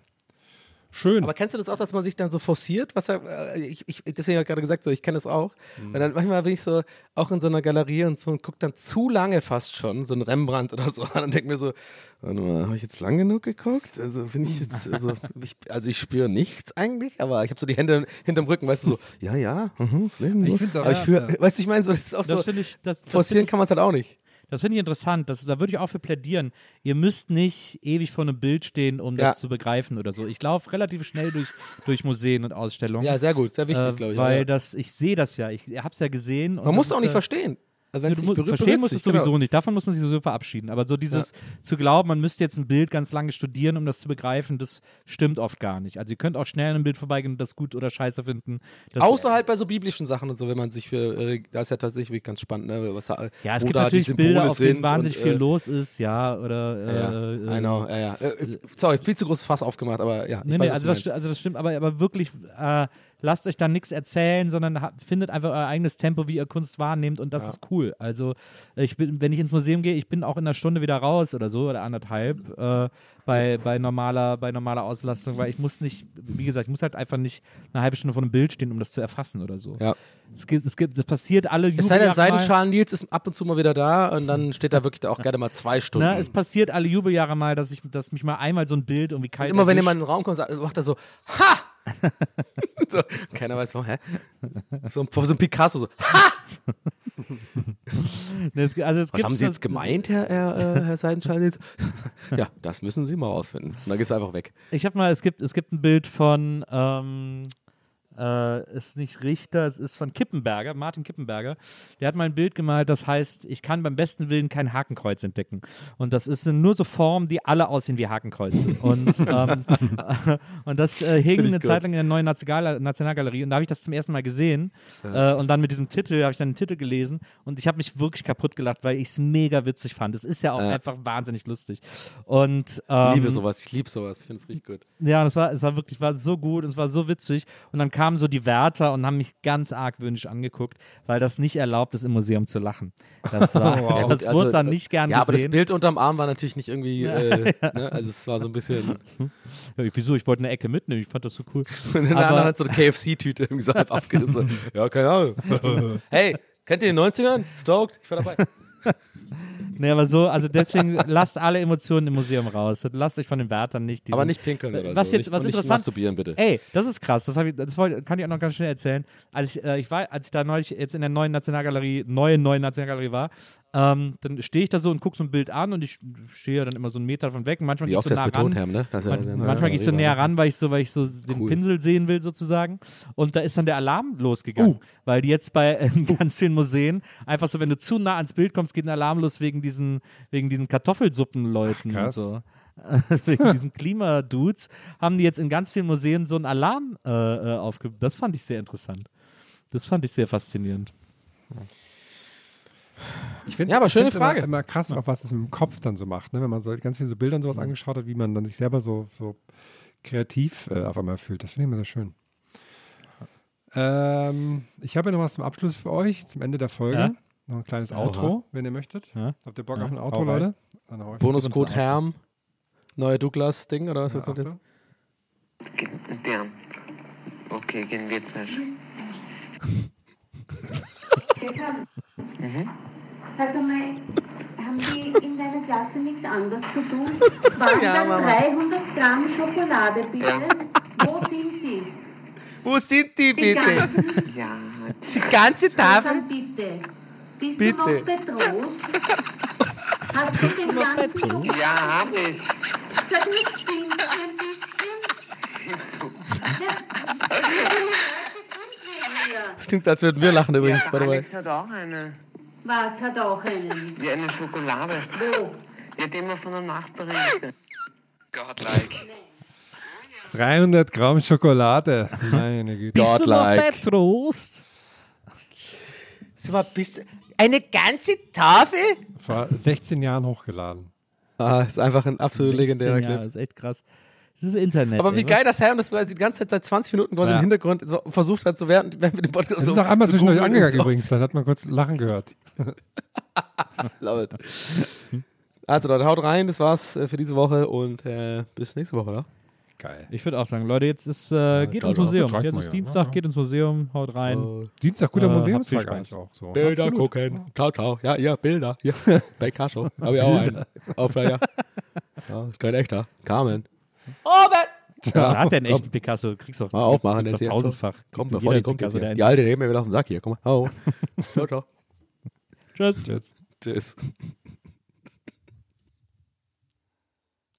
[SPEAKER 2] Schön.
[SPEAKER 3] Aber kennst du das auch, dass man sich dann so forciert? Was er, äh, ich, ich, deswegen habe ich gerade gesagt, so, ich kenne das auch.
[SPEAKER 2] Mhm.
[SPEAKER 3] Und dann manchmal bin ich so auch in so einer Galerie und so und gucke dann zu lange fast schon, so ein Rembrandt oder so, an und denke mir so, warte mal, habe ich jetzt lang genug geguckt? Also bin ich jetzt, also ich, also ich spüre nichts eigentlich, aber ich habe so die Hände hinterm Rücken, weißt du, so, ja, ja, mhm, das Leben.
[SPEAKER 2] Ich
[SPEAKER 3] so. aber ich
[SPEAKER 2] ja,
[SPEAKER 3] führe,
[SPEAKER 2] ja.
[SPEAKER 3] weißt du, ich meine, so, das ist auch
[SPEAKER 1] Das
[SPEAKER 3] so,
[SPEAKER 1] ich, das, das
[SPEAKER 3] forcieren
[SPEAKER 1] ich,
[SPEAKER 3] kann man es halt auch nicht.
[SPEAKER 1] Das finde ich interessant. Das, da würde ich auch für plädieren. Ihr müsst nicht ewig vor einem Bild stehen, um
[SPEAKER 3] Ja.
[SPEAKER 1] das zu begreifen oder so. Ich laufe relativ schnell durch, durch Museen und Ausstellungen.
[SPEAKER 3] Ja, sehr gut, sehr wichtig,
[SPEAKER 1] äh,
[SPEAKER 3] glaube ich.
[SPEAKER 1] Weil
[SPEAKER 3] ja.
[SPEAKER 1] das, ich sehe das ja. Ich habe es ja gesehen.
[SPEAKER 3] Man muss
[SPEAKER 1] das
[SPEAKER 3] auch nicht verstehen. Also
[SPEAKER 1] Ja,
[SPEAKER 3] wenn's
[SPEAKER 1] du musst,
[SPEAKER 3] berührt,
[SPEAKER 1] verstehen musst du es
[SPEAKER 3] genau.
[SPEAKER 1] sowieso nicht. Davon muss man sich sowieso verabschieden. Aber so dieses zu glauben, man müsste jetzt ein Bild ganz lange studieren, um das zu begreifen, das stimmt oft gar nicht. Also ihr könnt auch schnell an einem Bild vorbeigehen und das gut oder scheiße finden.
[SPEAKER 3] Außer halt bei so biblischen Sachen und so, wenn man sich für, äh, das ist ja tatsächlich wirklich ganz spannend, ne? Was,
[SPEAKER 1] ja, es
[SPEAKER 3] wo
[SPEAKER 1] gibt natürlich Bilder, auf denen wahnsinnig
[SPEAKER 3] und,
[SPEAKER 1] viel
[SPEAKER 3] äh,
[SPEAKER 1] los ist, ja, oder
[SPEAKER 3] Ja,
[SPEAKER 1] äh,
[SPEAKER 3] I know, ja, ja. Äh, sorry, viel zu großes Fass aufgemacht, aber ja. Ich
[SPEAKER 1] Nee,
[SPEAKER 3] weiß,
[SPEAKER 1] nee, also, das, also das stimmt, aber, aber wirklich, äh, lasst euch da nichts erzählen, sondern ha- findet einfach euer eigenes Tempo, wie ihr Kunst wahrnehmt und das ist cool. Also ich bin, wenn ich ins Museum gehe, ich bin auch in einer Stunde wieder raus oder so oder anderthalb äh, bei, bei, normaler, bei normaler Auslastung, weil ich muss nicht, wie gesagt, ich muss halt einfach nicht eine halbe Stunde vor einem Bild stehen, um das zu erfassen oder so.
[SPEAKER 3] Ja.
[SPEAKER 1] Es gibt, es gibt, es passiert alle
[SPEAKER 3] Es sei denn,
[SPEAKER 1] Jubeljahre mal.
[SPEAKER 3] Seidenschalen Nils ist ab und zu mal wieder da und dann steht da wirklich auch gerne mal zwei Stunden.
[SPEAKER 1] Ne, es passiert alle Jubeljahre mal, dass ich, dass mich mal einmal so ein Bild irgendwie kalt
[SPEAKER 3] Immer wenn
[SPEAKER 1] erwischt.
[SPEAKER 3] jemand in den Raum kommt, macht er so, ha! so, keiner weiß warum, hä? So, ein- so ein Picasso, so, ha!
[SPEAKER 1] Es- also es
[SPEAKER 3] Was haben Sie jetzt gemeint, Herr, Herr, äh, Herr Seidenschalen Nils? ja, das müssen Sie mal ausfinden. Und dann gehst du einfach weg.
[SPEAKER 1] Ich habe mal, es gibt, es gibt ein Bild von, ähm, äh, ist nicht Richter, es ist von Kippenberger, Martin Kippenberger. Der hat mal ein Bild gemalt, das heißt, ich kann beim besten Willen kein Hakenkreuz entdecken. Und das ist, sind nur so Formen, die alle aussehen wie Hakenkreuze. Und, ähm, und das äh, hing
[SPEAKER 3] ich
[SPEAKER 1] eine
[SPEAKER 3] gut.
[SPEAKER 1] Zeit lang in der neuen National Nationalgalerie. Und da habe ich das zum ersten Mal gesehen. Äh, und dann mit diesem Titel, habe ich dann den Titel gelesen. Und ich habe mich wirklich kaputt gelacht, weil ich es mega witzig fand. Es ist ja auch
[SPEAKER 3] Ja.
[SPEAKER 1] einfach wahnsinnig lustig. Und ähm,
[SPEAKER 3] liebe sowas, ich liebe sowas, ich finde es richtig gut.
[SPEAKER 1] ja, und es war, es war wirklich, war so gut, es war so witzig. Und dann kamen so die Wärter und haben mich ganz argwöhnisch angeguckt, weil das nicht erlaubt ist, im Museum zu lachen. Das, war,
[SPEAKER 3] Ja,
[SPEAKER 1] das
[SPEAKER 3] gut,
[SPEAKER 1] wurde
[SPEAKER 3] also,
[SPEAKER 1] dann nicht gern
[SPEAKER 3] Ja, aber das
[SPEAKER 1] gesehen.
[SPEAKER 3] Bild unterm Arm war natürlich nicht irgendwie, äh, ne? also es war so ein bisschen,
[SPEAKER 1] Ja, wieso? Ich wollte eine Ecke mitnehmen, ich fand das so cool.
[SPEAKER 3] und der
[SPEAKER 1] Aber-
[SPEAKER 3] andere hat so eine KFC-Tüte irgendwie so halb abgerissen. ja, keine Ahnung. hey, kennt ihr die 90ern? Stoked? Ich war dabei.
[SPEAKER 1] Nee, aber so, also deswegen lasst alle Emotionen im Museum raus. Lasst euch von den Wärtern nicht diesen,
[SPEAKER 3] Aber nicht pinkeln oder
[SPEAKER 1] was
[SPEAKER 3] so.
[SPEAKER 1] jetzt,
[SPEAKER 3] nicht,
[SPEAKER 1] was
[SPEAKER 3] und nicht
[SPEAKER 1] interessant,
[SPEAKER 3] masturbieren, bitte.
[SPEAKER 1] Ey, das ist krass. Das, ich, das wollte, kann ich auch noch ganz schnell erzählen. Als ich, äh, ich war, als ich da neulich jetzt in der neuen Nationalgalerie, neuen neuen Nationalgalerie war, ähm, dann stehe ich da so und gucke so ein Bild an und ich stehe ja dann immer so einen Meter von weg. Und manchmal gehe ich so nah ran.
[SPEAKER 3] haben, ne? Ja
[SPEAKER 1] Man,
[SPEAKER 3] eine
[SPEAKER 1] manchmal gehe ich so näher ran, weil ich so, weil ich so den
[SPEAKER 3] Cool.
[SPEAKER 1] Pinsel sehen will sozusagen. Und da ist dann der Alarm losgegangen, weil die jetzt bei äh, ganz vielen Museen einfach so, wenn du zu nah ans Bild kommst, geht ein Alarm los wegen diesen, wegen diesen Kartoffelsuppenleuten und so. wegen diesen Klimadudes haben die jetzt in ganz vielen Museen so einen Alarm äh, äh, aufge. Das fand ich sehr interessant. Das fand ich sehr faszinierend.
[SPEAKER 2] Ich find's-
[SPEAKER 3] Ja, aber
[SPEAKER 2] ich
[SPEAKER 3] schöne Frage.
[SPEAKER 2] Immer, immer krass, auch was es mit dem Kopf dann so macht, ne? wenn man so ganz viele so Bilder und sowas angeschaut hat, wie man dann sich selber so, so kreativ äh, auf einmal fühlt. Das finde ich immer sehr schön. Ähm, ich habe ja noch was zum Abschluss für euch, zum Ende der Folge.
[SPEAKER 1] Ja.
[SPEAKER 2] Noch ein kleines
[SPEAKER 1] Ja.
[SPEAKER 2] Outro, wenn ihr möchtet.
[SPEAKER 1] Ja.
[SPEAKER 2] Habt ihr Bock
[SPEAKER 1] Ja,
[SPEAKER 2] auf ein Outro. Leute?
[SPEAKER 3] Bonuscode. Herm, neuer Douglas-Ding oder was
[SPEAKER 2] Ja,
[SPEAKER 3] kommt jetzt?
[SPEAKER 5] Ja. Okay, gehen wir jetzt nicht.
[SPEAKER 9] Wo sind
[SPEAKER 3] die bitte?
[SPEAKER 5] Ja,
[SPEAKER 3] Die ganze Tafel?
[SPEAKER 9] Bitte. Bist
[SPEAKER 3] Bitte.
[SPEAKER 9] du noch bedroht? Hast du den ganzen
[SPEAKER 5] ja, hab ich.
[SPEAKER 9] Sag nicht, stimmt das ein bisschen? Ja.
[SPEAKER 3] Das klingt, als würden wir lachen übrigens, by the way.
[SPEAKER 5] Alex hat auch eine.
[SPEAKER 9] Was hat auch einen?
[SPEAKER 5] Wie eine Schokolade.
[SPEAKER 9] Wo?
[SPEAKER 5] Die hat immer von der Nachbarin. Godlike.
[SPEAKER 2] 300 Gramm Schokolade. Meine Güte.
[SPEAKER 1] Bist du noch bei
[SPEAKER 3] Godlike.
[SPEAKER 1] Trost?
[SPEAKER 3] Sag mal, bist eine ganze Tafel?
[SPEAKER 2] Vor 16 Jahren hochgeladen.
[SPEAKER 3] Ah, ist einfach ein absolut
[SPEAKER 1] 16
[SPEAKER 3] legendärer
[SPEAKER 1] Jahre,
[SPEAKER 3] Clip.
[SPEAKER 1] ist echt krass. Das ist Internet.
[SPEAKER 3] Aber
[SPEAKER 1] ey,
[SPEAKER 3] wie
[SPEAKER 1] was?
[SPEAKER 3] geil das Herr das die ganze Zeit seit 20 Minuten quasi
[SPEAKER 1] Ja.
[SPEAKER 3] im Hintergrund so versucht hat, so während wenn wir den Podcast
[SPEAKER 2] Das
[SPEAKER 3] so
[SPEAKER 2] ist auch einmal
[SPEAKER 3] zu
[SPEAKER 2] zwischendurch
[SPEAKER 3] googeln
[SPEAKER 2] angegangen übrigens. Dann hat man kurz Lachen gehört.
[SPEAKER 3] Love it. Also Leute, haut rein, das war's äh, für diese Woche und äh, bis nächste Woche, oder?
[SPEAKER 2] Geil.
[SPEAKER 1] Ich würde auch sagen, Leute, jetzt ist, äh, geht ins. Museum. Jetzt ist
[SPEAKER 2] ja,
[SPEAKER 1] Dienstag,
[SPEAKER 2] ne?
[SPEAKER 1] geht ins Museum, haut rein.
[SPEAKER 2] Dienstag, guter
[SPEAKER 1] Äh,
[SPEAKER 2] Museumstag eigentlich auch so.
[SPEAKER 3] Bilder
[SPEAKER 2] Absolut.
[SPEAKER 3] gucken. Ciao, ciao. Ja, ja, Bilder. Ja. Picasso. Habe ich auch einen. Aufleier. Ja, ist kein echter. Carmen. Robert!
[SPEAKER 1] Da hat der einen echten Picasso. Kriegst du auch
[SPEAKER 3] Mal aufmachen
[SPEAKER 1] doch
[SPEAKER 3] hier.
[SPEAKER 1] tausendfach.
[SPEAKER 3] Komm,
[SPEAKER 1] Kriegt
[SPEAKER 3] bevor die kommt
[SPEAKER 1] Picasso, der
[SPEAKER 3] Die alte, geht mir wieder auf den Sack hier. Komm mal. Hau. ciao, ciao.
[SPEAKER 1] Tschüss.
[SPEAKER 2] Tschüss.
[SPEAKER 3] Tschüss.